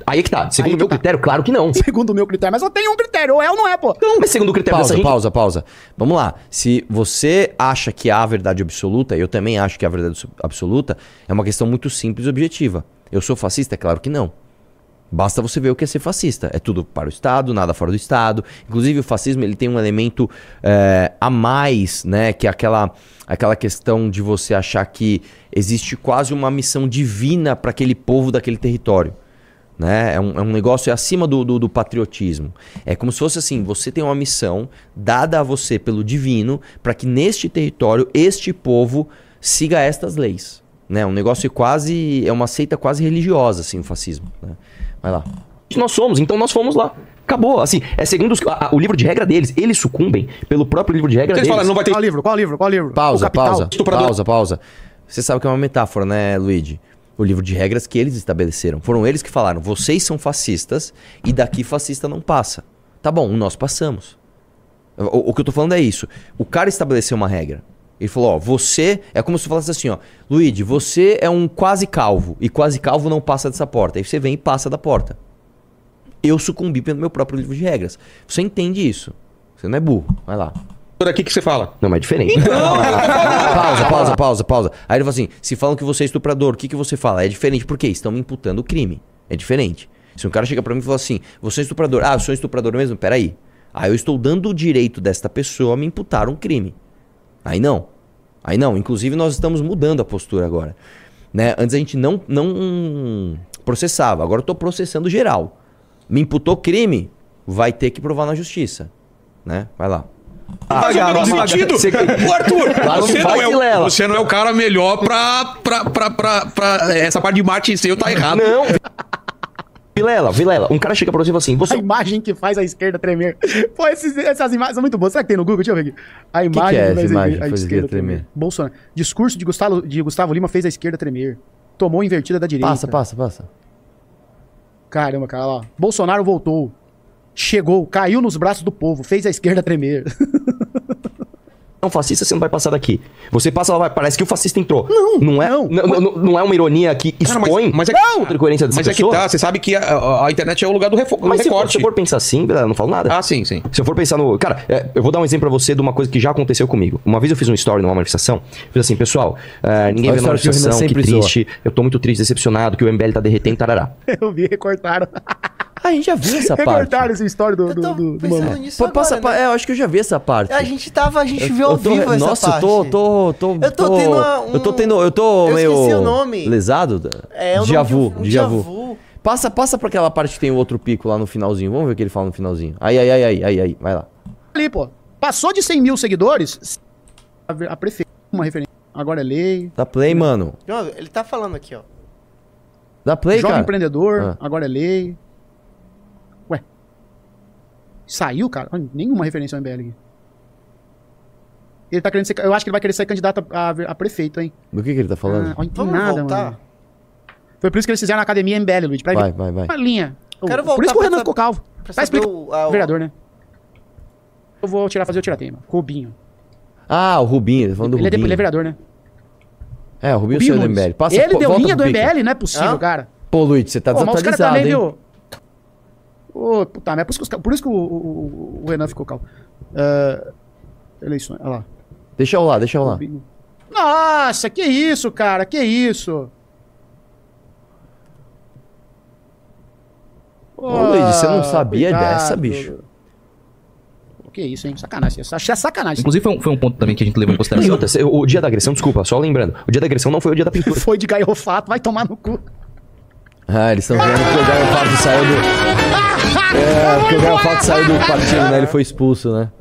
Aí é que tá. Segundo o que meu tá. critério, claro que não. Segundo o meu critério. Mas eu tenho um critério. Ou é ou não é, pô. Então, mas segundo o critério dessa Pausa, gente... pausa, pausa. Vamos lá. Se você acha que há a verdade absoluta, eu também acho que há a verdade absoluta, é uma questão muito simples e objetiva. Eu sou fascista? É claro que não. Basta você ver o que é ser fascista. É tudo para o Estado, nada fora do Estado. Inclusive, o fascismo ele tem um elemento é, a mais, né? Que é aquela, aquela questão de você achar que existe quase uma missão divina para aquele povo daquele território. Né? É, um, é um negócio acima do, do, do patriotismo. É como se fosse assim: você tem uma missão dada a você pelo divino para que neste território este povo siga estas leis. Né? Um negócio quase. É uma seita quase religiosa, assim, o fascismo. Né? Vai lá. Nós somos, então nós fomos lá. Acabou, assim, é segundo os- a- a- o livro de regra deles. Eles sucumbem pelo próprio livro de regra Eles deles. falam, não vai ter Qual livro? Qual livro? Qual livro? Pausa, pausa, Estuprador. pausa, pausa. Você sabe que é uma metáfora, né, Luigi? O livro de regras que eles estabeleceram. Foram eles que falaram: vocês são fascistas e daqui fascista não passa. Tá bom, nós passamos. O, o que eu tô falando é isso. O cara estabeleceu uma regra. Ele falou: ó, você. É como se falasse assim: ó, Luigi, você é um quase calvo e quase calvo não passa dessa porta. Aí você vem e passa da porta. Eu sucumbi pelo meu próprio livro de regras. Você entende isso. Você não é burro. Vai lá. por aqui que você fala. Não, mas é diferente. pausa, pausa, pausa, pausa. Aí ele falou assim: se falam que você é estuprador, o que, que você fala? É diferente, por quê? Estão me imputando o crime. É diferente. Se um cara chega pra mim e fala assim: você é estuprador, ah, eu sou estuprador mesmo? Peraí. Aí eu estou dando o direito desta pessoa a me imputar um crime. Aí não. Aí não. Inclusive, nós estamos mudando a postura agora. Né? Antes a gente não, não processava, agora eu tô processando geral. Me imputou crime, vai ter que provar na justiça. Né? Vai lá. Menor sentido. Ô, Arthur, você, não é, o- você não é o cara melhor pra, pra, pra, pra, pra- essa parte de marketing seu tá errado. Não. Vilela, Vilela, um cara chega pra você e fala assim: A você. imagem que faz a esquerda tremer. Pô, esses- essas imagens são muito boas. Será que tem no Google? Deixa eu ver aqui. A imagem que é que essa faz a- imagem a a esquerda esquerda tremer? Bolsonaro. Discurso de Gustavo, de Gustavo Lima fez a esquerda tremer. Tomou invertida da direita. Passa, passa, passa. Caramba, cara, lá. Bolsonaro voltou. Chegou, caiu nos braços do povo, fez a esquerda tremer. Não, fascista, você não vai passar daqui. Você passa lá, vai, parece que o fascista entrou. Não, não é, não. não, não, não é uma ironia que Cara, mas- expõe mas é- a outra incoerência dessa Mas é que pessoa? tá, você sabe que a, a- internet é o lugar do, refo- do Mas recorte. se for pensar assim, eu não falo nada. Ah, sim, sim. Se eu for pensar no. Cara, é, eu vou dar um exemplo pra você de uma coisa que já aconteceu comigo. Uma vez eu fiz um story numa manifestação. Fiz assim, pessoal, é, ninguém vê na história que manifestação, que sempre zoa. triste. Eu tô muito triste, decepcionado, que o MBL tá derretendo, tarará. eu vi, recortaram. Ah, a gente já viu essa parte. recortaram essa história do, Eu do, tô do, do Pô, passa agora, né? É, eu acho que eu já vi essa parte. A gente tava, a gente Eu- viu ao eu tô- vivo essa Nossa, parte. eu tô, tô, tô, Eu tô tendo uma- Eu tô um- tendo, eu tô eu meio esqueci o nome. lesado. É, o déjà nome de um- um. Passa, passa pra aquela parte que tem o outro pico lá no finalzinho. Vamos ver o que ele fala no finalzinho. Aí, aí, aí, aí, aí, aí. vai lá. Ali, pô. Passou de 100 mil seguidores, a, a prefeita, uma referência. Agora é lei. Dá play, mano. Ele tá falando aqui, ó. Dá play, Jovem cara. empreendedor, Ah. agora é lei. Saiu, cara? Nenhuma referência ao MBL aqui. Ele tá querendo ser. Eu acho que ele vai querer ser candidato a, a, prefeito, hein? Do que que ele tá falando? Ah, não tem Vamos nada, voltar? mano. Foi por isso que eles fizeram na academia MBL, Luiz. Pra Vai, vai, vai. uma linha. Quero por voltar isso que o Renan ficou calvo. Vai explicar. o, a- o- Vereador, né? Eu vou tirar, fazer o tiratema. Rubinho. Ah, o Rubinho, ele tá falando do Ele é, Rubinho. ele é vereador, né? É, o Rubinho Rubinho saiu do. MBL. Passa, ele deu linha do. MBL, não é possível, Hã? cara. Pô, Luiz, você tá Pô, mas os caras desatualizado, também, hein? viu? Ô, puta merda. Por isso que, os por isso que o, o- o Renan ficou calmo. É, eleições, olha lá. Deixa eu lá, deixa eu lá. Nossa, que isso, cara, que isso? Ô, Luiz, você não sabia cuidado. dessa, bicho? Que isso, hein? Sacanagem. Isso Achei sacanagem. Inclusive, foi um, foi um ponto também que a gente levou em consideração. Outra, o dia da agressão, desculpa, só lembrando. O dia da agressão não foi o dia da pintura. Foi de gaiofato, vai tomar no cu. Ah, eles estão vendo que o Gaiofato saiu do. É, porque o Gaiofato saiu do partido, né? Ele foi expulso, né?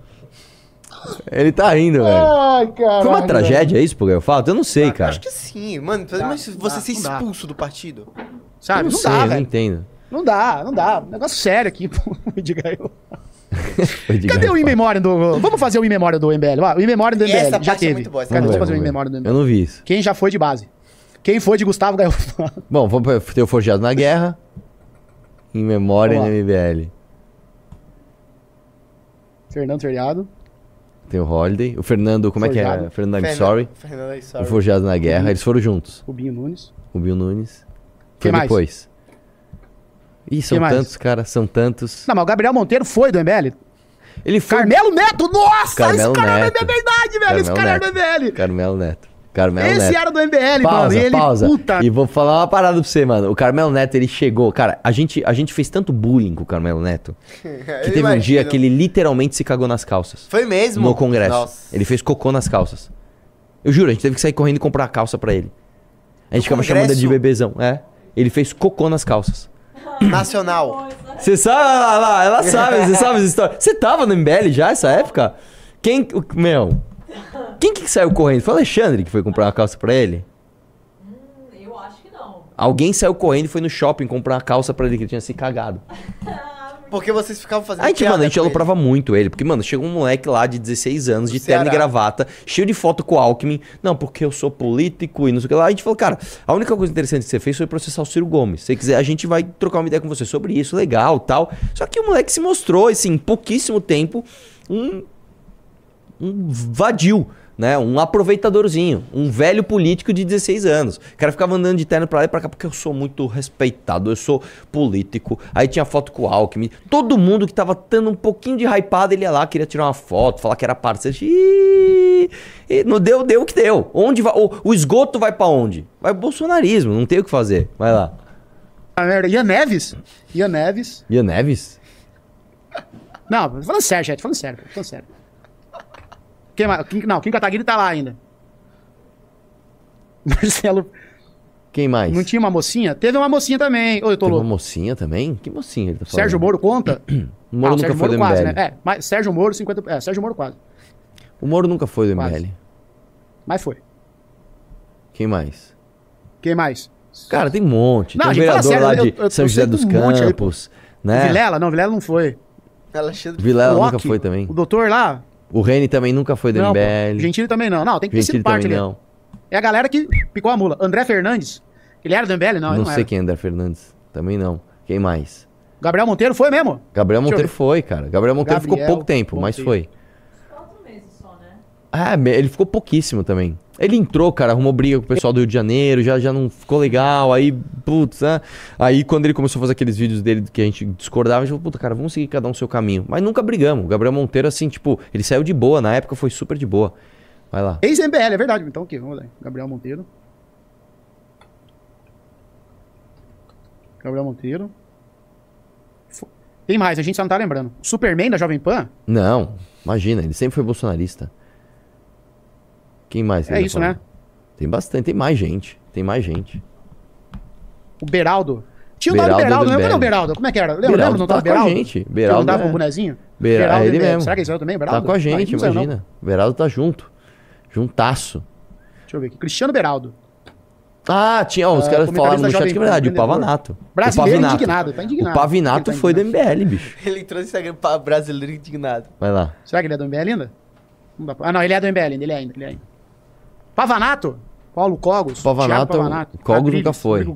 Ele tá rindo, velho. Ai, cara. Foi uma tragédia isso pro Gaiofato? Eu não sei, cara. Acho que sim, mano. Mas se você ser expulso do partido. Eu Sabe? não Não, sei, dá, eu não entendo. Não dá, não dá. Negócio sério aqui, pô. Foi de Cadê o Gaiofato. In Memória do. Vamos fazer o In Memória do MBL? O In Memória do MBL. Essa já parte é teve. muito boa, Cadê? Vamos fazer o In vamos ver. Memória do MBL. Eu não vi isso. Quem já foi de base? Quem foi de Gustavo Gaiofato? Bom, vamos ter o Forjado na Guerra. Em memória no MBL. Fernando Feriado. Tem o Holiday. O Fernando, como é que é? Forjado. Fernando I'm Fernan- Sorry. Fernando, I'm O sorry. Forjado na Guerra. Eles foram juntos. Rubinho Nunes. O Bill Nunes. Quem Foi mais? depois. Ih, são mais? tantos, cara. São tantos. Não, mas o Gabriel Monteiro foi do MBL. Ele foi. Carmelo Neto! Nossa! Carmelo esse cara Neto. é verdade, velho! esse Carmelo cara era do Neto. MBL! Carmelo Neto. Carmelo Esse Neto. era do MBL, Pausa, mano. E ele, pausa. puta. E vou falar uma parada pra você, mano. O Carmelo Neto, ele chegou. Cara, a gente, a gente fez tanto bullying com o Carmelo Neto que teve um dia que ele literalmente se cagou nas calças. Foi mesmo? No Congresso. Nossa. Ele fez cocô nas calças. Eu juro, a gente teve que sair correndo e comprar a calça pra ele. A gente ficava chamando ele de bebezão. É. Ele fez cocô nas calças. Nacional. Você sabe, lá, ela sabe, você sabe as histórias. Você tava no MBL já essa época? Quem, meu, quem que saiu correndo? Foi o Alexandre que foi comprar uma calça pra ele? Eu acho que não. Alguém saiu correndo e foi no shopping comprar uma calça pra ele que ele tinha se cagado. Porque vocês ficavam fazendo A gente, mano, a gente aloprava muito ele. Porque, mano, chegou um moleque lá de 16 anos, de terno e gravata, cheio de foto com o Alckmin. Não, porque eu sou político e não sei o que lá. A gente falou, cara, a única coisa interessante que você fez foi processar o Ciro Gomes. Se você quiser, a gente vai trocar uma ideia com você sobre isso, legal, tal. Só que o moleque se mostrou, assim, em pouquíssimo tempo, um um vadio, né? Um aproveitadorzinho, um velho político de 16 anos. O cara ficava andando de terno pra lá e pra cá porque eu sou muito respeitado, eu sou político. Aí tinha foto com o Alckmin. Todo mundo que tava dando um pouquinho de hypado, ele ia lá, queria tirar uma foto, falar que era parceiro. E não deu, deu o que deu. Onde vai, o, o esgoto vai pra onde? Vai pro bolsonarismo, não tem o que fazer. Vai lá. Ah, merda. Ian Neves. Ian Neves. Ian Neves? Não, falando sério, gente. Falando sério. Falando sério. Quem mais? Kim, não, Kim Kataguiri tá lá ainda. Marcelo. Quem mais? Não tinha uma mocinha? Teve uma mocinha também. Ô, eu tô uma louco. mocinha também? Que mocinha ele tá falando? Sérgio Moro conta? O Moro Ah, nunca Sérgio foi Moro do quase, MBL. né? É, mas Sérgio Moro, 50. É, Sérgio Moro quase. O Moro nunca foi do Quase. MBL. Mas foi. Quem mais? Quem mais? Cara, tem um monte. Não, tem um vereador sério, lá de eu- eu São José de dos um aí, Campos, né? Vilela? Não, Vilela não foi. Alexandre. Vilela O nunca foi também. O doutor lá? O Reni também nunca foi do não, pô. MBL. Gentili também não. Não, tem que ter sido parte ali. não. É a galera que picou a mula. André Fernandes. Ele era do MBL? Não, Não, não sei era. quem é André Fernandes. Também não. Quem mais? Gabriel Monteiro foi mesmo? Gabriel Monteiro foi, cara. Gabriel Monteiro ficou Gabriel pouco tempo, mas Monteiro. foi. Ah, me- ele ficou pouquíssimo também. Ele entrou, cara, arrumou briga com o pessoal do Rio de Janeiro, já, já não ficou legal, aí, putz, né? Aí quando ele começou a fazer aqueles vídeos dele que a gente discordava, a gente falou, puta, cara, vamos seguir cada um seu caminho. Mas nunca brigamos. O Gabriel Monteiro, assim, tipo, ele saiu de boa, na época foi super de boa. Vai lá. Ex-MBL, é verdade. Então aqui, vamos lá. Gabriel Monteiro. Gabriel Monteiro. Tem mais, a gente só não tá lembrando. Superman da Jovem Pan? Não, imagina, ele sempre foi bolsonarista. Quem mais? É ele tá isso, falando? né? Tem bastante, tem mais gente. Tem mais gente. O Beraldo. Tinha o nome Beraldo Beraldo, do né? Cadê o? Beraldo? Como é que era? Lembra, Beraldo lembra? Não tá tava com a Beraldo? gente. Beraldo andava é- com o bonezinho? Bera- Beraldo é ele MBL. mesmo. Será que ele saiu também, Beraldo? Tá com a Ah, gente, não saiu, imagina. Beraldo tá junto. Juntasso. Deixa eu ver aqui. Cristiano Beraldo. Ah, tinha, ó, os Ah, caras falaram no chat que é verdade, o vendedor. Pavanato. Brasileiro o Pavinato. indignado, tá indignado. O Pavinato Ele tá foi do. MBL, bicho. Ele entrou no Instagram pra brasileiro indignado. Vai lá. Será que ele é do MBL ainda? Não dá pra- Ah, não, ele é do MBL ainda, ele é ainda, ele é ainda. Pavanato? Paulo Cogos? Pavanato, Pavanato. Cogos Adriles, nunca foi.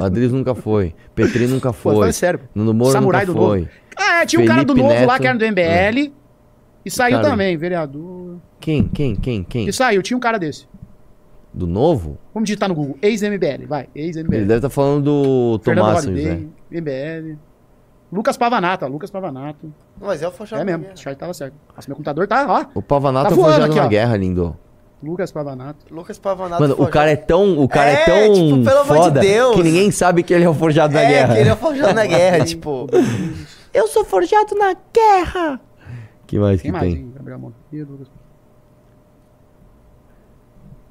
Adriles nunca foi. Petri nunca Pô, foi. falando sério. Nuno Moro Samurai nunca do foi. Novo. Ah, é, tinha um cara do Felipe novo lá Neto. que era do MBL. E saiu Cara, também, vereador. Quem, quem, quem, quem? E saiu, tinha um cara desse. Do novo? Vamos digitar no Google. Ex-MBL, vai. Ex-MBL. Ele deve estar falando do Tomás, José. MBL. Lucas Pavanato, ó, Lucas Pavanato. Mas é o Forjado É mesmo, esse chat tava certo. Nossa, meu computador tá, ó. O Pavanato Tá é forjado aqui, na ó. guerra, lindo. Lucas Pavanato. Lucas Pavanato. Mano, o Forjado. cara é tão, o cara é, É, tão tipo, pelo amor de foda Deus. que ninguém sabe que ele é o forjado na É, guerra. que ele é o Forjado na Guerra, tipo... Eu sou forjado na guerra! Que mais Quem que mais, tem? hein? Gabriel Monteiro, Lucas.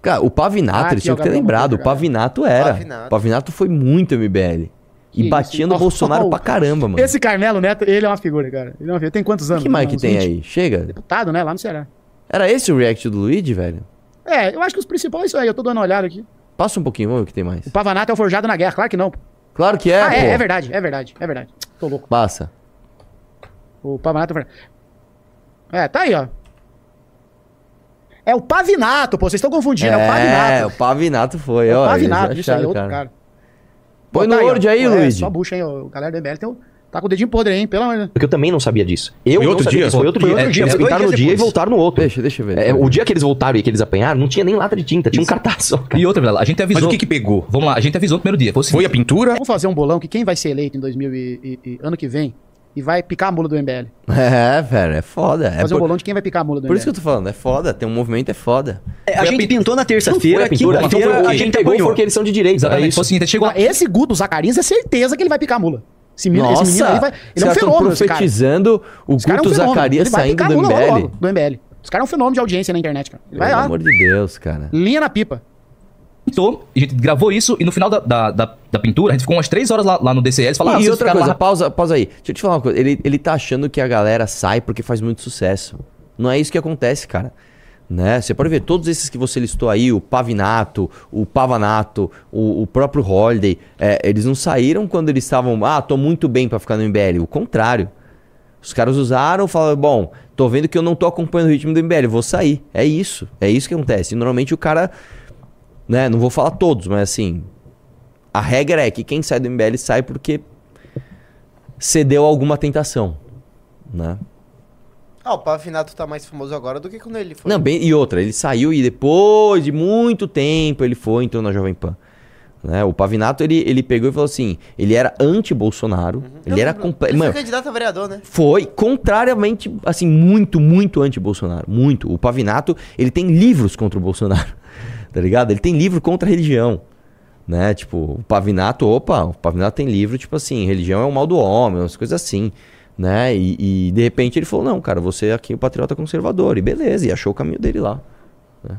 Cara, o Pavinato, Ah, eles tinham que ter lembrado. O. Pavinato era. Pavinato. O Pavinato foi muito MBL. E Que batia isso? no Bolsonaro Oh, pra caramba, mano. Esse Carmelo Neto, ele é uma figura, cara. Ele é uma figura. Tem quantos O anos? que mais que Uns tem 20? aí? Chega. Deputado, né? Lá no Ceará. Era esse o react do Luigi, velho? É, eu acho que os principais é isso aí. Eu tô dando uma olhada aqui. Passa um pouquinho, vamos ver o que tem mais. O Pavanato é o forjado na guerra. Claro que não. Claro que é, ah, pô. é, é verdade, é verdade, é verdade. Tô louco. Passa. O Pavanato é o forjado. É, tá aí, ó. É o Pavinato, pô. Vocês estão confundindo. É, o É, Pavinato. o Pavinato foi, É ó. o Pavinato, isso aí, outro cara. Põe Pô, no tá. Word aí, é, Luigi. Só bucha, hein? O galera do MBL tem o... tá com o dedinho podre, hein? Pelo amor de Deus. Porque eu também não sabia disso. Eu Foi não outro sabia dia? disso. Foi outro Foi dia. outro É, dia, eles dois pintaram no dia e voltaram no outro. Deixa, deixa eu ver. É, o dia que eles voltaram e que eles apanharam, não tinha nem lata de tinta, tinha um cartaz só. cara. E outra, Vilela, a gente avisou. Mas o que que pegou? Vamos lá, a gente avisou no primeiro dia. Foi, Foi a pintura? Vamos fazer um bolão que quem vai ser eleito em 2000 e, e- e- ano que vem e vai picar a mula do MBL. É, velho, é foda. É fazer um por, bolão de quem vai picar a mula do por MBL. isso que eu tô falando, é foda. Tem um movimento, é foda. É, a gente pintou na terça-feira, a então quinta-feira a gente pegou apanhou. foi que eles são de direita. É Exatamente. isso. Foi o seguinte, a chegou. Esse Guto Zacarias é certeza que ele vai picar a mula. Esse menino, esse Nossa, menino aí vai. os Ele é um caras fenômeno, esse cara. profetizando o Esse cara é um Guto. Zacarias vai saindo do MBL. logo, do MBL. Esse cara é um fenômeno de audiência na internet, cara. Ele vai Pelo lá. amor de Deus, cara. Linha na pipa. pintou, a gente gravou isso e no final da, da, da, da pintura, a gente ficou umas três horas lá, lá no falaram, e ah, vocês outra coisa, lá pausa, pausa aí. Deixa eu te falar uma coisa. Ele, ele tá achando que a galera sai porque faz muito sucesso. Não é isso que acontece, cara. Né? Você pode ver todos esses que você listou aí, o Pavinato, o Pavanato, o, o próprio Holiday, é, eles não saíram quando eles estavam, ah, tô muito bem pra ficar no MBL. O contrário. Os caras usaram, falaram, bom, tô vendo que eu não tô acompanhando o ritmo do MBL, vou sair. É isso. É isso que acontece. E normalmente o cara, né, não vou falar todos, mas assim, a regra é que quem sai do MBL sai porque cedeu alguma tentação, né? Ah, o Pavinato tá mais famoso agora do que quando ele foi. Não, bem, e outra, ele saiu e depois de muito tempo ele foi, entrou na Jovem Pan. Né? O Pavinato, ele, ele pegou e falou assim, ele era anti-Bolsonaro, ele Eu era... lembro. comple- Ele foi candidato a vereador, né? foi contrariamente, assim, muito, muito anti-Bolsonaro. Muito. O Pavinato, ele tem livros contra o Bolsonaro. Tá ligado? Ele tem livro contra a religião. Né? Tipo, o Pavinato, opa, o Pavinato tem livro, tipo assim, religião é o mal do homem, umas coisas assim. Né? E, e, de repente ele falou, não, cara, você é aqui o patriota conservador. E beleza, e achou o caminho dele lá. né?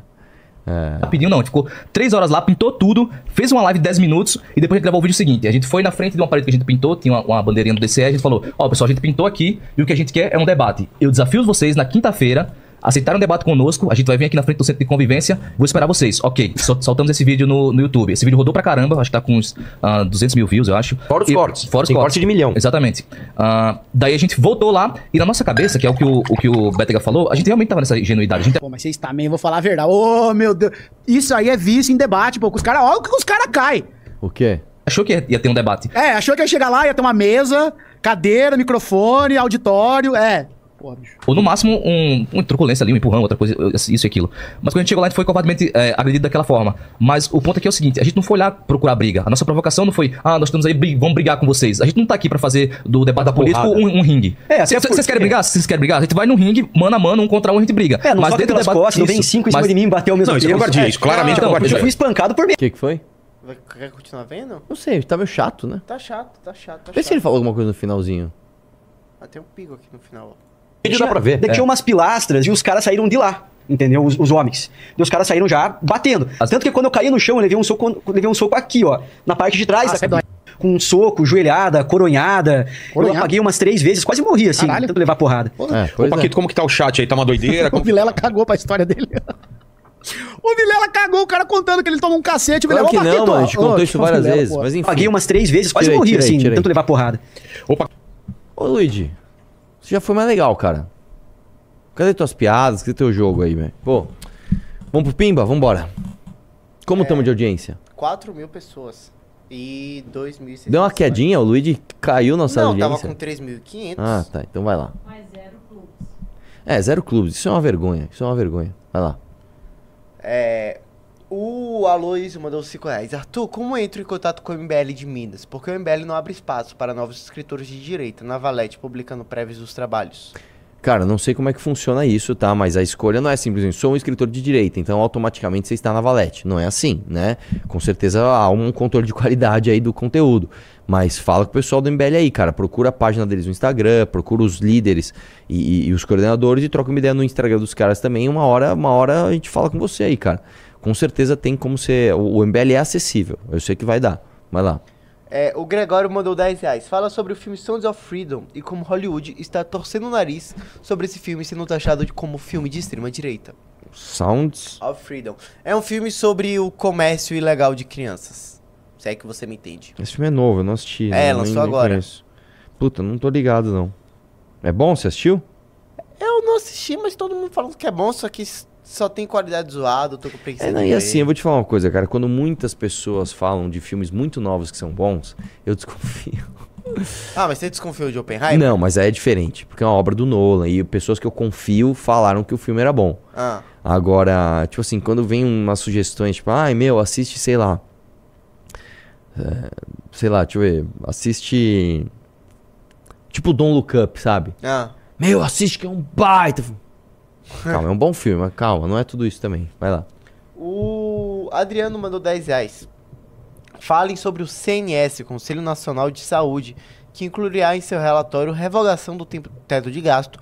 É. Rapidinho não, ficou três horas lá, pintou tudo, fez uma live de 10 minutos e depois a gente gravou o vídeo seguinte. A gente foi na frente de uma parede que a gente pintou, tinha uma, uma bandeirinha do DCE, a gente falou: Ó, pessoal, a gente pintou aqui e o que a gente quer é um debate. Eu desafio vocês na quinta-feira. Aceitarem um debate conosco, a gente vai vir aqui na frente do centro de convivência, vou esperar vocês. Ok, sol- soltamos esse vídeo no, no YouTube. Esse vídeo rodou pra caramba, acho que tá com uns ah, 200 mil views, eu acho. Fora os E- cortes. Fora os Tem cortes. corte de milhão. Exatamente. Ah, daí a gente voltou lá e na nossa cabeça, que é o que o, o que o Betega falou, a gente realmente tava nessa ingenuidade. A gente Pô, mas vocês também, vou falar a verdade. Ô, meu Deus. Isso aí é vício em debate, pô. que Os caras, olha o que os caras caem. O quê? achou que ia ter um debate. É, achou que ia chegar lá, ia ter uma mesa, cadeira, microfone, auditório. É. Porra, bicho. Ou no máximo um, uma truculência ali, um empurrão, outra coisa, isso e aquilo. Mas quando a gente chegou lá, a gente foi covardemente é, agredido daquela forma. Mas o ponto aqui é o seguinte: a gente não foi lá procurar briga. A nossa provocação não foi, ah, nós estamos aí, bri- vamos brigar com vocês. A gente não tá aqui pra fazer do debate político porrada. um, um ringue. É, Vocês porque- querem brigar? Vocês querem brigar, a gente vai num ringue, mano a mano, um contra um, a gente briga. É, não mas dentro do debate. costas, não vem isso, cinco em cima mas- de mim e bater ao mesmo Não, isso é covardia, isso claramente é então, covardia. Eu fui espancado por mim. O que, que foi? Vai, quer continuar vendo? Não sei, tá meio chato, né? Tá chato, tá chato, tá Vê chato. se ele falou alguma coisa no finalzinho. Ah, tem um pico aqui no final, ó. Vídeo dá pra ver. Daí É. tinha umas pilastras e os caras saíram de lá. Entendeu? Os, os homens. E os caras saíram já batendo. Tanto que quando eu caí no chão, eu levei um soco, eu levei um soco aqui, ó. Na parte de trás Ah, da você cabeça. Com um soco, joelhada, coronhada. Eu Coronhada? apaguei umas três vezes, quase morri, assim, Caralho. tanto levar porrada. É, Ô, é. Paquito, como que tá o chat aí? Tá uma doideira? O Como... Vilela cagou pra história dele. o Vilela cagou, o cara contando que ele tomou um cacete. o Claro Vilela, que "Ô, não, mano. A gente contou isso o várias Vilela, vezes. Mas enfim. Apaguei umas três vezes, quase Tirei, morri, tirei, assim, tirei. tanto levar porrada. Opa, Ô, Luigi, você já foi mais legal, cara. Cadê tuas piadas? Cadê teu jogo aí, velho? Pô, vamos pro Pimba? Vambora. Como estamos de audiência? 4 mil pessoas. E 2.600. Deu uma quedinha? O Luigi caiu nossa Não, audiência? tava com 3.500. Ah, tá. Então vai lá. Mais zero clubes. É, zero clubes. Isso é uma vergonha. Isso é uma vergonha. Vai lá. É, O Aloysio mandou 5 reais. Arthur, como entro em contato com o MBL de Minas? Porque o MBL não abre espaço para novos escritores de direita na Valete publicando prévios dos trabalhos. Cara, não sei como é que funciona isso, tá? Mas a escolha não é simplesmente sou um escritor de direita, então automaticamente você está na Valete. Não é assim, né? Com certeza há um controle de qualidade aí do conteúdo. Mas fala com o pessoal do MBL aí, cara. Procura a página deles no Instagram, procura os líderes e, e- e os coordenadores e troca uma ideia no Instagram dos caras também. Uma hora, uma hora a gente fala com você aí, cara. Com certeza tem como ser. O, o MBL é acessível. Eu sei que vai dar. Vai lá. É, o Gregório mandou 10 reais. Fala sobre o filme Sons of Freedom e como Hollywood está torcendo o nariz sobre esse filme sendo taxado de como filme de extrema direita. Sounds. Of Freedom. É um filme sobre o comércio ilegal de crianças. Se é que você me entende. Esse filme é novo, eu não assisti. É, não- lançou nem- nem agora. conheço. Puta, não tô ligado não. É bom? Você assistiu? Eu não assisti, mas todo mundo falando que é bom, só que só tem qualidade zoada, tô com preguiça É, não, e assim, eu vou te falar uma coisa, cara. Quando muitas pessoas falam de filmes muito novos que são bons, eu desconfio. Ah, mas você desconfiou de Oppenheimer? Não, mas aí é diferente, porque é uma obra do Nolan e pessoas que eu confio falaram que o filme era bom. Ah. Agora, tipo assim, quando vem umas sugestões, tipo, ai meu, assiste, sei lá. é, sei lá, deixa eu ver. Assiste. Tipo Don't Look Up, sabe? Ah. Meu, assiste que é um baita. Filme." Calma, é um bom filme, mas calma, não é tudo isso também. Vai lá. O Adriano mandou 10 reais. Falem sobre o CNS, Conselho Nacional de Saúde, que incluirá em seu relatório revogação do tempo teto de gasto,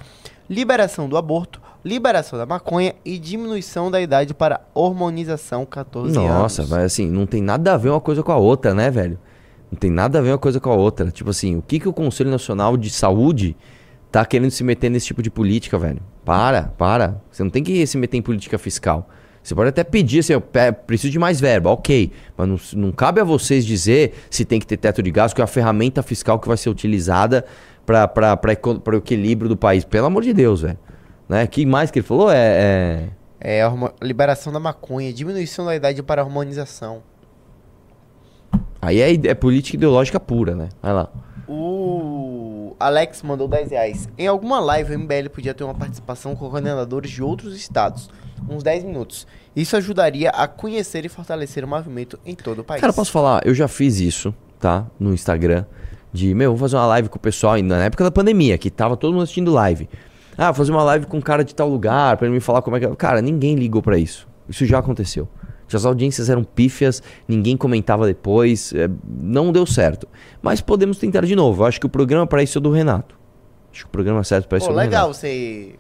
liberação do aborto, liberação da maconha e diminuição da idade para hormonização 14 Nossa, anos. vai assim, não tem nada a ver uma coisa com a outra, né, velho? Não tem nada a ver uma coisa com a outra. Tipo assim, o que, que o Conselho Nacional de Saúde tá querendo se meter nesse tipo de política, velho? Para, para. Você não tem que se meter em política fiscal. Você pode até pedir assim, eu preciso de mais verba, ok. Mas não, não cabe a vocês dizer se tem que ter teto de gasto, que é a ferramenta fiscal que vai ser utilizada para o equilíbrio do país. Pelo amor de Deus, velho. Né? que mais que ele falou? É. é... É, hormo- liberação da maconha, diminuição da idade para hormonização. Aí é, é política ideológica pura, né? Vai lá. O Alex mandou 10 reais. Em alguma live, o MBL podia ter uma participação com coordenadores de outros estados. Uns 10 minutos. Isso ajudaria a conhecer e fortalecer o movimento em todo o país. Cara, posso falar? Eu já fiz isso, tá? No Instagram. De, meu, vou fazer uma live com o pessoal. Na época da pandemia, que tava todo mundo assistindo live. Ah, vou fazer uma live com um cara de tal lugar, pra ele me falar como é que é. Cara, ninguém ligou pra isso. Isso já aconteceu. As audiências eram pífias, ninguém comentava depois, é, não deu certo. Mas podemos tentar de novo. Eu acho que o programa pra isso é do Renato. Acho que o programa certo pra isso Pô, é do legal Renato. você.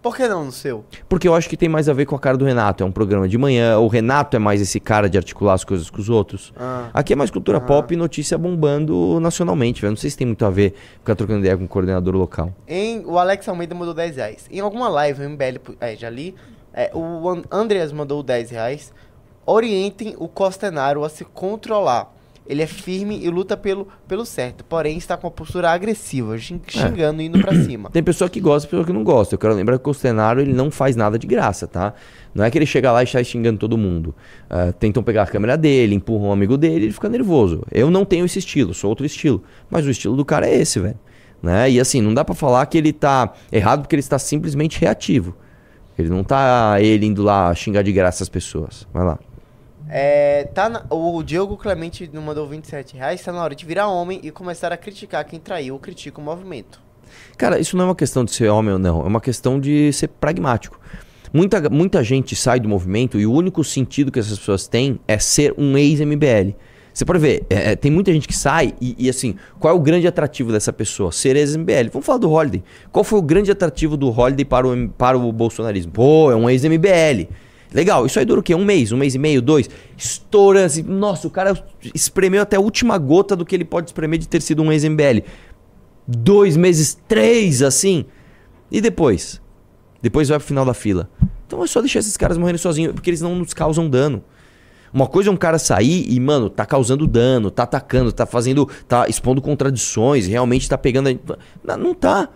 Por que não no seu? Porque eu acho que tem mais a ver com a cara do Renato. É um programa de manhã. O Renato é mais esse cara de articular as coisas com os outros. Ah. Aqui é mais cultura pop e notícia bombando nacionalmente, velho. Não sei se tem muito a ver ficar trocando ideia com o coordenador local. Em, o Alex Almeida mandou 10 reais. Em alguma live, o MBL. É, já li. É, o An- Andreas mandou 10 reais. Orientem o Costenaro a se controlar. Ele é firme e luta pelo, pelo certo, porém está com uma postura agressiva, xin- xingando e indo pra cima. Tem pessoa que gosta e pessoa que não gosta. Eu quero lembrar que o Costenaro ele não faz nada de graça, tá? Não é que ele chega lá e sai xingando todo mundo. Ah, tentam pegar a câmera dele, empurram um amigo dele ele fica nervoso. Eu não tenho esse estilo, sou outro estilo. Mas o estilo do cara é esse, velho. Né? E assim, não dá pra falar que ele tá errado porque ele está simplesmente reativo. Ele não tá ele indo lá xingar de graça as pessoas. Vai lá. É, tá na- o Diogo Clemente não mandou 27 reais. Tá na hora de virar homem e começar a criticar quem traiu ou critica o movimento. Cara, isso não é uma questão de ser homem ou não, é uma questão de ser pragmático. Muita, muita gente sai do movimento e o único sentido que essas pessoas têm é ser um ex-MBL. Você pode ver, é, é, tem muita gente que sai e, e, assim, qual é o grande atrativo dessa pessoa? Ser ex-MBL. Vamos falar do Holiday. Qual foi o grande atrativo do Holiday para o, para o bolsonarismo? Pô, é um ex-MBL. Legal, isso aí dura o quê? Um mês, um mês e meio, dois? Estoura assim, nossa, o cara espremeu até a última gota do que ele pode espremer de ter sido um ex-MBL dois meses, três, assim. E depois? Depois vai pro final da fila. Então é só deixar esses caras morrerem sozinhos, porque eles não nos causam dano. Uma coisa é um cara sair e, mano, tá causando dano, tá atacando, tá fazendo. tá expondo contradições, realmente tá pegando. A... Não, tá.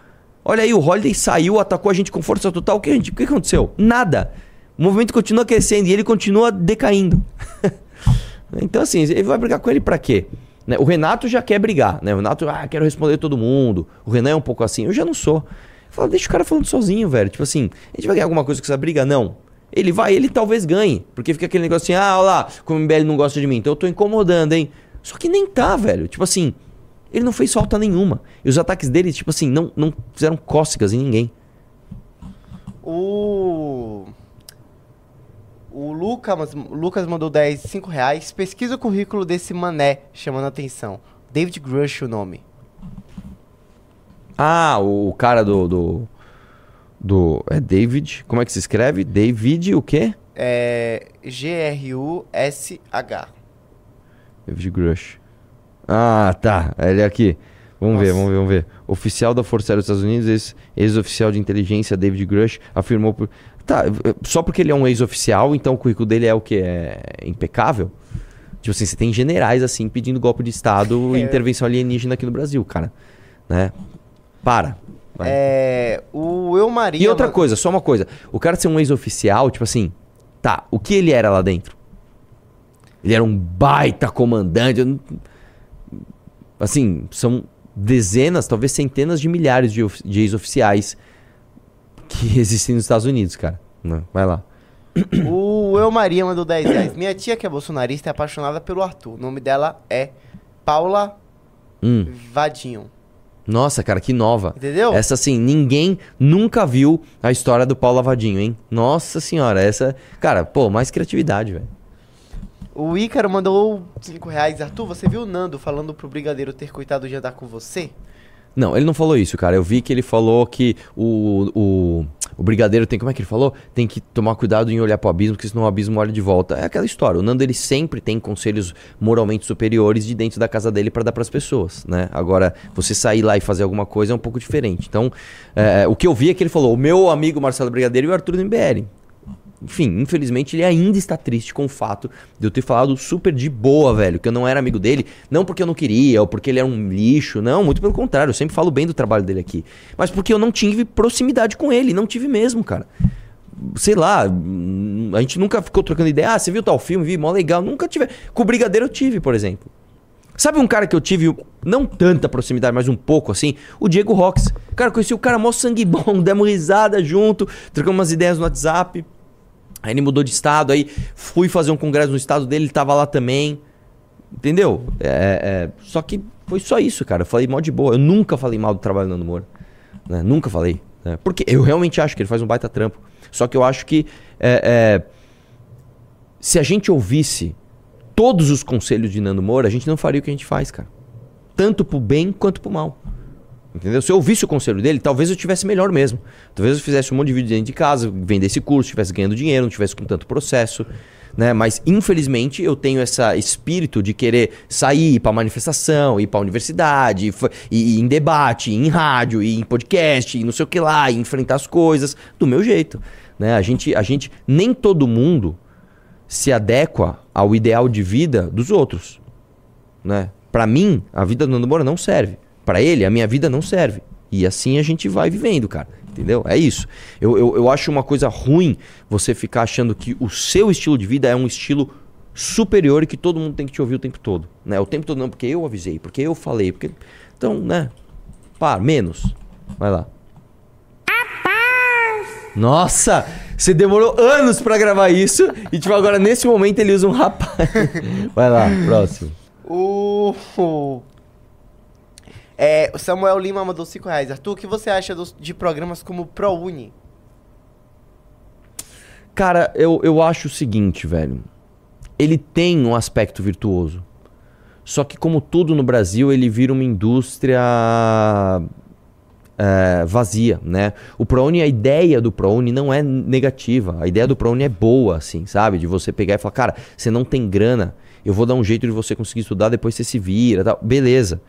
Olha aí, o Holiday saiu, atacou a gente com força total. O que, a gente, o que aconteceu? Nada. O movimento continua crescendo e ele continua decaindo. então, assim, ele vai brigar com ele pra quê? Né? O Renato já quer brigar, né? O Renato, ah, quero responder todo mundo. O Renan é um pouco assim. Eu já não sou. Eu falo, deixa o cara falando sozinho, velho. Tipo assim, a gente vai ganhar alguma coisa com essa briga? Não. Ele vai, ele talvez ganhe. Porque fica aquele negócio assim, ah, olha lá, como o MBL não gosta de mim, então eu tô incomodando, hein? Só que nem tá, velho. Tipo assim, ele não fez falta nenhuma. E os ataques dele, tipo assim, não, não fizeram cócegas em ninguém. O. O Lucas, Lucas mandou 10, 5 reais. Pesquisa o currículo desse mané, chamando a atenção. David Grush o nome. Ah, o cara do. do, do- é David. Como é que se escreve? David o quê? É. G-R-U-S-H. David Grush. Ah, tá. Ele é aqui. Vamos ver, vamos ver, vamos ver. Oficial da Força Aérea dos Estados Unidos, ex- ex-oficial de inteligência David Grush, afirmou. Por... Tá, eh, só porque ele é um ex-oficial, então o currículo dele é o que? É impecável? Tipo assim, você tem generais assim pedindo golpe de Estado e É. intervenção alienígena aqui no Brasil, cara. Né? Para. Vai. É. O Eu Maria. E outra man- coisa, só uma coisa. O cara ser um ex-oficial, tipo assim, tá, o que ele era lá dentro? Ele era um baita comandante. não- Assim, são dezenas, talvez centenas de milhares de, de ex-oficiais que existem nos Estados Unidos, cara. Não, vai lá. O Eu Maria mandou 10 reais. Minha tia, que é bolsonarista, é apaixonada pelo Arthur. O nome dela é Paula Hum. Vadinho. Nossa, cara, que nova. Entendeu? Essa, assim, ninguém nunca viu a história do Paulo Lavadinho, hein? Nossa senhora, essa. Cara, pô, mais criatividade, velho. O Ícaro mandou 5 reais. Arthur, você viu o Nando falando pro Brigadeiro ter coitado de andar com você? Não, ele não falou isso, cara. Eu vi que ele falou que o, o, o brigadeiro tem. Como é que ele falou? Tem que tomar cuidado em olhar pro abismo, porque senão o abismo olha de volta. É aquela história. O Nando ele sempre tem conselhos moralmente superiores de dentro da casa dele pra dar pras pessoas, né? Agora, você sair lá e fazer alguma coisa é um pouco diferente. Então, é, o que eu vi é que ele falou: o meu amigo Marcelo Brigadeiro e o Arthur do MBL. Enfim, infelizmente ele ainda está triste com o fato de eu ter falado super de boa, velho, que eu não era amigo dele, não porque eu não queria ou porque ele era um lixo, não, muito pelo contrário, eu sempre falo bem do trabalho dele aqui, mas porque eu não tive proximidade com ele, não tive mesmo, cara. Sei lá, a gente nunca ficou trocando ideia, ah, você viu tal filme, vi, mó legal, nunca tive. Com o Brigadeiro eu tive, por exemplo. Sabe um cara que eu tive, não tanta proximidade, mas um pouco assim? O Diego Rox. Cara, conheci o cara mó sangue bom, demos risada junto, trocamos umas ideias no WhatsApp. Aí ele mudou de estado, aí fui fazer um congresso no estado dele, ele tava lá também. Entendeu? É, é, só que foi só isso, cara. Eu falei mal de boa. Eu nunca falei mal do trabalho do Nando Moura. né? Nunca falei. né? Porque eu realmente acho que ele faz um baita trampo. Só que eu acho que é, é, se a gente ouvisse todos os conselhos de Nando Moura, a gente não faria o que a gente faz, cara. Tanto pro bem quanto pro mal. Entendeu? Se eu ouvisse o conselho dele, talvez eu tivesse melhor mesmo. Talvez eu fizesse um monte de vídeo dentro de casa, vendesse curso, estivesse ganhando dinheiro, não tivesse com tanto processo. Né? Mas infelizmente eu tenho esse espírito de querer sair para manifestação, ir para universidade, e, ir em debate, ir em rádio, e em podcast, e não sei o que lá, enfrentar as coisas do meu jeito. Né? A, gente, a gente, nem todo mundo se adequa ao ideal de vida dos outros né? Para mim, a vida do Nando Moura não serve. Para ele, a minha vida não serve. E assim a gente vai vivendo, cara. Entendeu? É isso. Eu, eu, eu acho uma coisa ruim você ficar achando que o seu estilo de vida é um estilo superior e que todo mundo tem que te ouvir o tempo todo. Né? O tempo todo não, porque eu avisei, porque eu falei. Porque... Então, né? Para, menos. Vai lá. Nossa, você demorou anos pra gravar isso e tipo agora nesse momento ele usa um rapaz. Vai lá, próximo. O. É, o Samuel Lima mandou 5 reais. Arthur, o que você acha dos- de programas como ProUni? Cara, eu, eu acho o seguinte, velho. Ele tem um aspecto virtuoso. Só que, como tudo no Brasil, ele vira uma indústria é, vazia, né? O ProUni, a ideia do ProUni não é negativa. A ideia do ProUni é boa, assim, sabe? De você pegar e falar, cara, você não tem grana, eu vou dar um jeito de você conseguir estudar, depois você se vira, tal. beleza.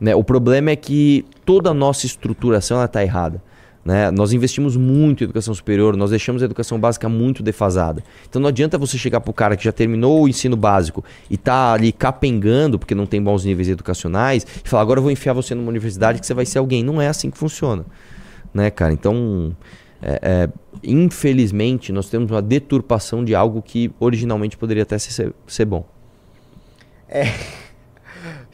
Né? O problema é que toda a nossa estruturação ela tá errada. Né? Nós investimos muito em educação superior, nós deixamos a educação básica muito defasada. Então não adianta você chegar pro cara que já terminou o ensino básico e tá ali capengando porque não tem bons níveis educacionais e falar, agora eu vou enfiar você numa universidade que você vai ser alguém. Não é assim que funciona. Né, cara? Então, é, é, infelizmente, nós temos uma deturpação de algo que originalmente poderia até ser, ser bom. É.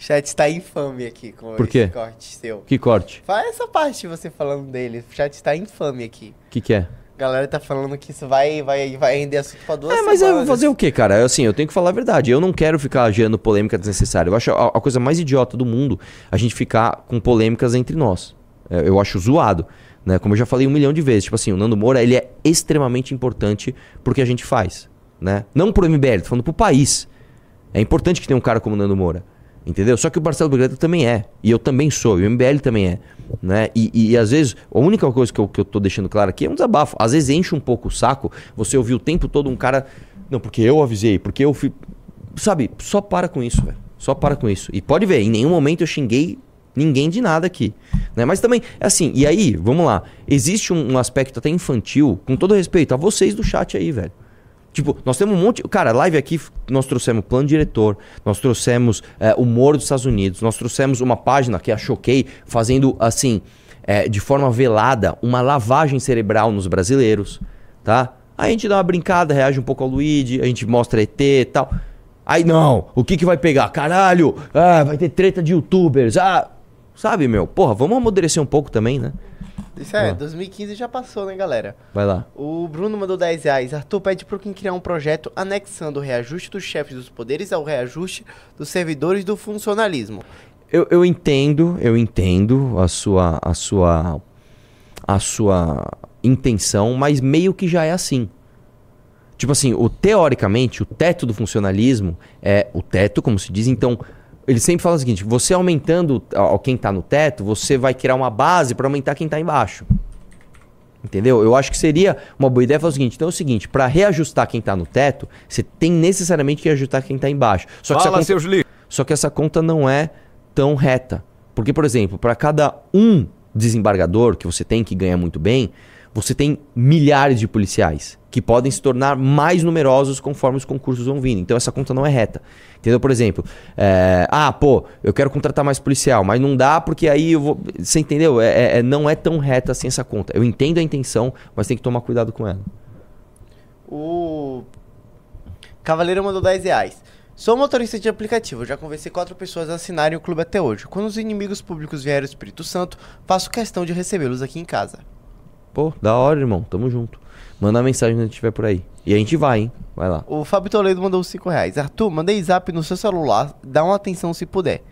O chat está infame aqui com Por quê? esse corte seu. Que corte? Fala essa parte de você falando dele. O chat está infame aqui. O que, que é? galera tá falando que isso vai, vai, vai render assunto pra duas É, mas eu vou fazer o quê, cara? Assim, eu tenho que falar a verdade. Eu não quero ficar gerando polêmica desnecessária. Eu acho a, a coisa mais idiota do mundo a gente ficar com polêmicas entre nós. É, Eu acho zoado. Né? Como eu já falei um milhão de vezes. Tipo assim, o Nando Moura, ele é extremamente importante pro que a gente faz. Né? Não pro MBL, tô falando pro país. É importante que tenha um cara como o Nando Moura. Entendeu? Só que o Marcelo Brigado também é. E eu também sou. E o MBL também é. Né? E, e, e, às vezes, a única coisa que eu, que eu tô deixando claro aqui é um desabafo. Às vezes enche um pouco o saco você ouvir o tempo todo um cara. Não, porque eu avisei, porque eu fui. Sabe, só para com isso, velho. Só para com isso. E pode ver, em nenhum momento eu xinguei ninguém de nada aqui. Né? Mas também, é assim, e aí, vamos lá. Existe um, um aspecto até infantil, com todo respeito a vocês do chat aí, velho. Tipo, nós temos um monte. Cara, live aqui, nós trouxemos plano diretor, nós trouxemos é, humor dos Estados Unidos, nós trouxemos uma página que a Choquei, fazendo assim, é, de forma velada, uma lavagem cerebral nos brasileiros, tá? Aí a gente dá uma brincada, reage um pouco ao Luigi, a gente mostra ET e tal. Aí não, o que que vai pegar? Caralho, ah, vai ter treta de youtubers, ah. Sabe, meu? Porra, vamos amadurecer um pouco também, né? Isso é, Ah. 2015 já passou, né, galera? Vai lá. O Bruno mandou 10 reais. Arthur pede pro quem criar um projeto anexando o reajuste dos chefes dos poderes ao reajuste dos servidores do funcionalismo. Eu, eu entendo, eu entendo a sua, a sua, a sua intenção, mas meio que já é assim. Tipo assim, o teoricamente, o teto do funcionalismo é o teto, como se diz, então ele sempre fala o seguinte: você aumentando a quem tá no teto, você vai criar uma base para aumentar quem tá embaixo. Entendeu? Eu acho que seria uma boa ideia falar o seguinte: então é o seguinte, para reajustar quem tá no teto, você tem necessariamente que ajustar quem tá embaixo. Só que, Fala, essa seus li- só que essa conta não é tão reta. Porque, por exemplo, para cada um desembargador que você tem que ganha muito bem, você tem milhares de policiais que podem se tornar mais numerosos conforme os concursos vão vindo. Então essa conta não é reta. Entendeu? Por exemplo, é, ah, pô, eu quero contratar mais policial, mas não dá porque aí eu vou. Você entendeu? É, é- é- não é tão reta assim essa conta. Eu entendo a intenção, mas tem que tomar cuidado com ela. O Cavaleiro mandou 10 reais. Sou motorista de aplicativo, já conversei quatro pessoas a assinarem o clube até hoje. Quando os inimigos públicos vierem ao Espírito Santo, faço questão de recebê-los aqui em casa. Pô, da hora, irmão. Tamo junto. Manda uma mensagem quando estiver por aí. E a gente vai, hein? Vai lá. O Fábio Toledo mandou 5 reais. Arthur, mandei zap no seu celular, dá uma atenção se puder.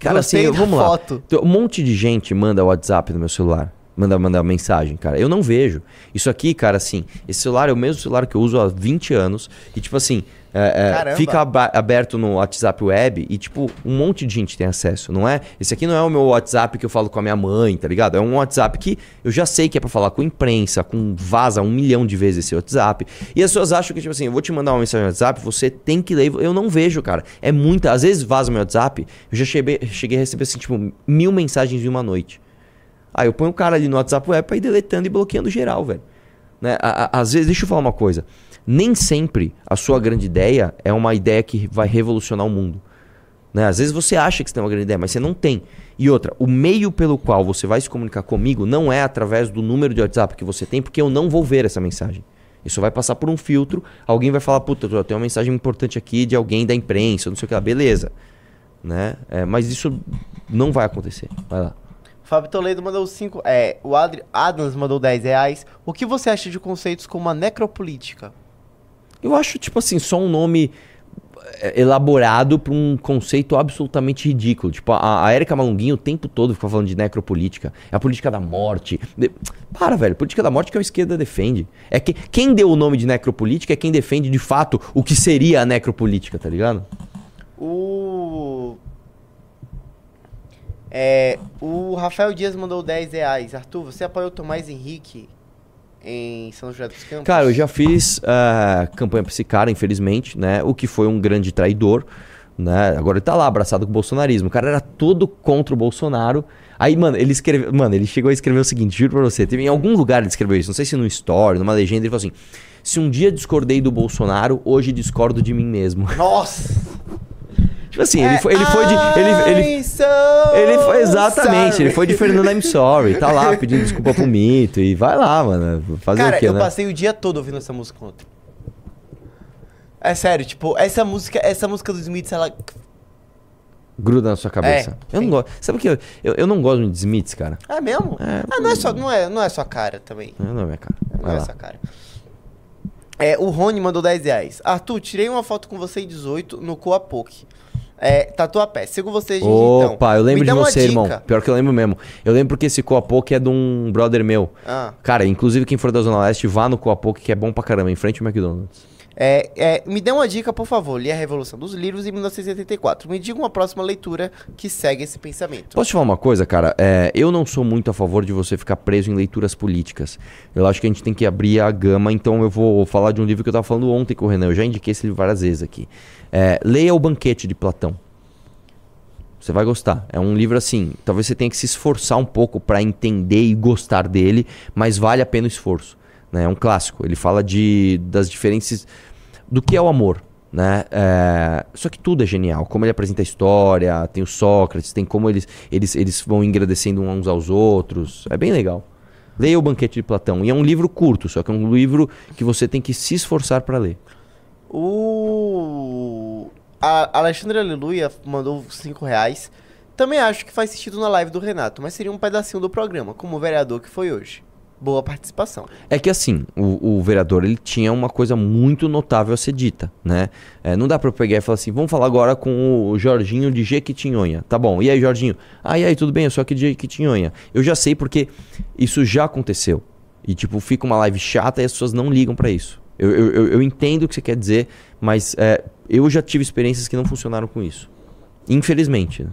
Cara, Gostei assim, vamos lá. foto. Tem Um monte de gente manda WhatsApp no meu celular. Manda, manda mensagem, cara. Eu não vejo. Isso aqui, cara, assim, esse celular é o mesmo celular que eu uso há 20 anos. E, tipo assim, é, é, fica aberto no WhatsApp web e, tipo, um monte de gente tem acesso, não é? Esse aqui não é o meu WhatsApp que eu falo com a minha mãe, tá ligado? É um WhatsApp que eu já sei que é pra falar com imprensa, com vaza um milhão de vezes esse WhatsApp. E as pessoas acham que, tipo assim, eu vou te mandar uma mensagem no WhatsApp, você tem que ler. Eu não vejo, cara. É muita. Às vezes vaza meu WhatsApp, eu já cheguei, cheguei a receber, assim, tipo, mil mensagens em uma noite. Aí eu ponho o cara ali no WhatsApp web pra ir deletando e bloqueando geral, velho. Né? A- Às vezes, deixa eu falar uma coisa. Nem sempre a sua grande ideia é uma ideia que vai revolucionar o mundo. Né? Às vezes você acha que você tem uma grande ideia, mas você não tem. E outra, o meio pelo qual você vai se comunicar comigo não é através do número de WhatsApp que você tem, porque eu não vou ver essa mensagem. Isso vai passar por um filtro, alguém vai falar, puta, eu tenho uma mensagem importante aqui de alguém da imprensa, não sei o que lá, beleza. Né? É, mas isso não vai acontecer. Vai lá. Fábio Toledo mandou 5. É, o Adri, Adams mandou 10 reais. O que você acha de conceitos como a necropolítica? Eu acho, tipo assim, só um nome é, elaborado para um conceito absolutamente ridículo. Tipo, a, a Erika Malunguinho o tempo todo fica falando de necropolítica. É a política da morte. De- Para, velho. Política da morte que a esquerda defende. É que quem deu o nome de necropolítica é quem defende de fato o que seria a necropolítica, tá ligado? O. É, o Rafael Dias mandou 10 reais. Arthur, você apoiou Tomás Henrique em São José dos Campos? Cara, eu já fiz ah, campanha pra esse cara, infelizmente, né? O que foi um grande traidor, né? Agora ele tá lá abraçado com o bolsonarismo. O cara era todo contra o Bolsonaro. Aí, mano, ele escreveu. Mano, ele chegou a escrever o seguinte, juro pra você. Teve, em algum lugar ele escreveu isso, não sei se no story, numa legenda, ele falou assim: se um dia discordei do Bolsonaro, hoje discordo de mim mesmo. Nossa! Tipo assim, ele foi, ele foi de. Ele, ele, ele foi, exatamente, ele foi de Fernando I'm Sorry. Tá lá pedindo desculpa pro mito e vai lá, mano. Fazer Cara, o quê, eu né? passei o dia todo ouvindo essa música ontem. É sério, tipo, essa música, essa música dos Smiths, ela. Gruda na sua cabeça. É, eu não gosto. Sabe o que? Eu, eu, eu não gosto de Smiths, cara. É mesmo? É, ah, não é só, não é, não é sua cara também. Não é minha cara. Vai Olha lá. essa cara. É, o Rony mandou 10 reais. Arthur, tirei uma foto com você em 18 no Coapoke. É, Tatuapé. Sigo você, gente, então. Opa, eu lembro de você, irmão. Pior que eu lembro mesmo. Eu lembro porque esse Coapoke é de um brother meu. Ah. Cara, inclusive quem for da Zona Leste, vá no Coapoke, que é bom pra caramba, em frente ao McDonald's. É, é, me dê uma dica, por favor. Li A Revolução dos Livros em 1984. Me diga uma próxima leitura que segue esse pensamento. Posso te falar uma coisa, cara? É, eu não sou muito a favor de você ficar preso em leituras políticas. Eu acho que a gente tem que abrir a gama, então eu vou falar de um livro que eu tava falando ontem com o Renan. Eu já indiquei esse livro várias vezes aqui. É, Leia O Banquete de Platão. Você vai gostar. É um livro assim, talvez você tenha que se esforçar um pouco pra entender e gostar dele, mas vale a pena o esforço. Né? É um clássico. Ele fala de das diferenças do que é o amor. Né? É, Só que tudo é genial. Como ele apresenta a história, tem o Sócrates, tem como eles, eles, eles vão engrandecendo uns aos outros. É bem legal. Leia o Banquete de Platão. E é um livro curto, só que é um livro que você tem que se esforçar pra ler. O a Alexandre Aleluia mandou 5 reais. Também acho que faz sentido na live do Renato, mas seria um pedacinho do programa, como o vereador que foi hoje. Boa participação. É que assim, o, o vereador ele tinha uma coisa muito notável a ser dita, né? É, não dá pra eu pegar e falar assim, vamos falar agora com o Jorginho de Jequitinhonha. Tá bom, e aí Jorginho? Ah, e aí, tudo bem? Eu sou aqui de Jequitinhonha. Eu já sei porque isso já aconteceu. E tipo, fica uma live chata e as pessoas não ligam pra isso. Eu, eu, eu- eu entendo o que você quer dizer, mas é, eu já tive experiências que não funcionaram com isso. Infelizmente. né?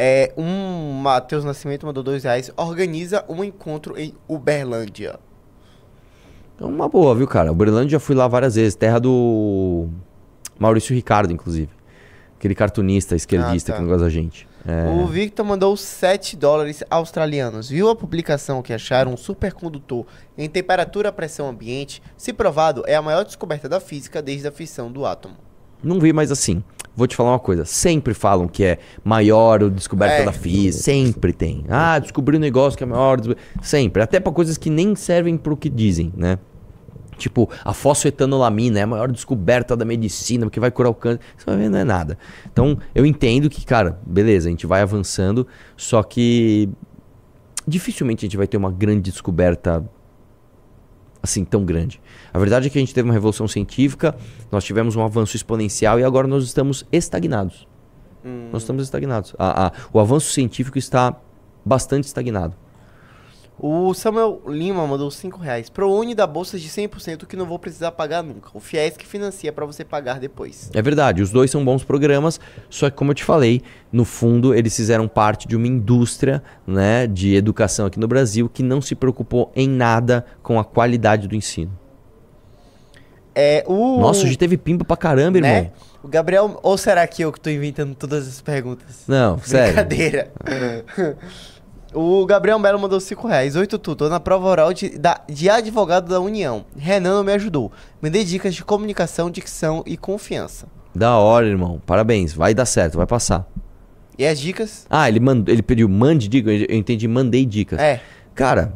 É, um Matheus Nascimento mandou 2 reais. Organiza um encontro em Uberlândia. É uma boa, viu, cara? Uberlândia já fui lá várias vezes. Terra do Maurício Ricardo, inclusive. Aquele cartunista esquerdista Ah, tá. que não gosta da gente. É... O Victor mandou 7 dólares australianos. Viu a publicação que acharam um supercondutor em temperatura pressão ambiente? Se provado, é a maior descoberta da física desde a fissão do átomo. Não vi mais assim. Vou te falar uma coisa. Sempre falam que é maior o descoberta É. da física. Sempre tem. Ah, descobri um negócio que é maior. Sempre. Até pra coisas que nem servem pro que dizem, né? Tipo, a fosfetanolamina é a maior descoberta da medicina, porque vai curar o câncer. Você vai ver, não é nada. Então, eu entendo que, cara, beleza, a gente vai avançando, só que dificilmente a gente vai ter uma grande descoberta assim tão grande. A verdade é que a gente teve uma revolução científica, nós tivemos um avanço exponencial e agora nós estamos estagnados. Nós estamos estagnados. A- a- o avanço científico está bastante estagnado. O Samuel Lima mandou 5 reais. ProUni dá bolsas de 100% que não vou precisar pagar nunca. O FIES que financia pra você pagar depois. É verdade, os dois são bons programas, só que como eu te falei, no fundo eles fizeram parte de uma indústria, né, de educação aqui no Brasil que não se preocupou em nada com a qualidade do ensino. É, o... Nossa, hoje teve pimba pra caramba, irmão. né? O Gabriel... Ou será que eu que tô inventando todas as perguntas? Não, sério. Brincadeira. o Gabriel Melo mandou 5 reais. Oi, Tutu. Tô na prova oral de, da- de advogado da União. Renan me ajudou. Me dei dicas de comunicação, dicção e confiança. Da hora, irmão. Parabéns, vai dar certo, vai passar. E as dicas? Ah, ele mandou, ele pediu mande dicas, eu entendi, mandei dicas. É. Cara,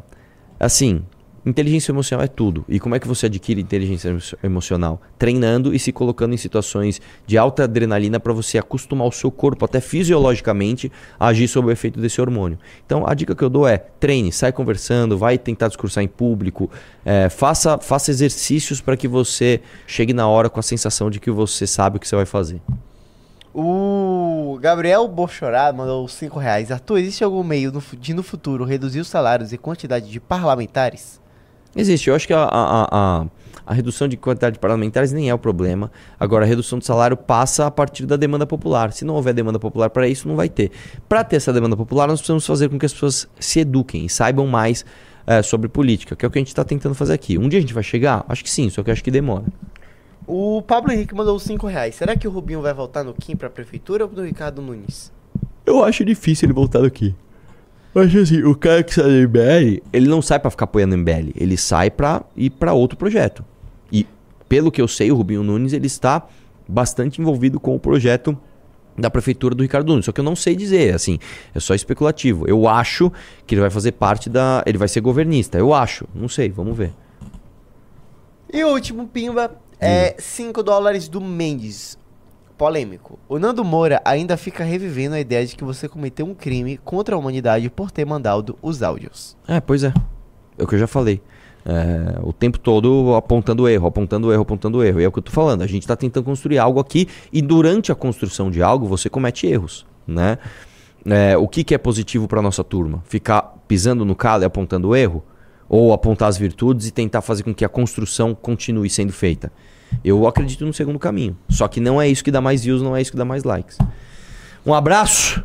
assim, inteligência emocional é tudo. E como é que você adquire inteligência emo- emocional? Treinando e se colocando em situações de alta adrenalina para você acostumar o seu corpo, até fisiologicamente, a agir sob o efeito desse hormônio. Então, a dica que eu dou é: treine, sai conversando, vai tentar discursar em público, é, faça, faça exercícios para que você chegue na hora com a sensação de que você sabe o que você vai fazer. O Gabriel Borchorá mandou 5 reais. Arthur, existe algum meio de no futuro reduzir os salários e quantidade de parlamentares? Existe. Eu acho que a, a, a, a redução de quantidade de parlamentares nem é o problema. Agora, a redução do salário passa a partir da demanda popular. Se não houver demanda popular para isso, não vai ter. Para ter essa demanda popular, nós precisamos fazer com que as pessoas se eduquem e saibam mais eh, sobre política, que é o que a gente está tentando fazer aqui. Um dia a gente vai chegar? Acho que sim, só que eu acho que demora. O Pablo Henrique mandou 5 reais. Será que o Rubinho vai voltar no Kim pra prefeitura ou no Ricardo Nunes? Eu acho difícil ele voltar daqui. Eu acho assim, o cara que sai do MBL, ele não sai pra ficar apoiando o MBL, ele sai pra ir pra outro projeto. E pelo que eu sei, o Rubinho Nunes, ele está bastante envolvido com o projeto da prefeitura do Ricardo Nunes, só que eu não sei dizer, assim, é só especulativo. Eu acho que ele vai fazer parte da, ele vai ser governista, eu acho, não sei, vamos ver. E o último pimba é 5 dólares do Mendes. Polêmico. O Nando Moura ainda fica revivendo a ideia de que você cometeu um crime contra a humanidade por ter mandado os áudios. É, pois é. É o que eu já falei. É, o tempo todo apontando erro, apontando erro, apontando erro. E é o que eu tô falando. A gente tá tentando construir algo aqui e durante a construção de algo você comete erros, né? É, o que, que é positivo para nossa turma? Ficar pisando no calo e apontando erro? Ou apontar as virtudes e tentar fazer com que a construção continue sendo feita? Eu acredito no segundo caminho. Só que não é isso que dá mais views, não é isso que dá mais likes. Um abraço.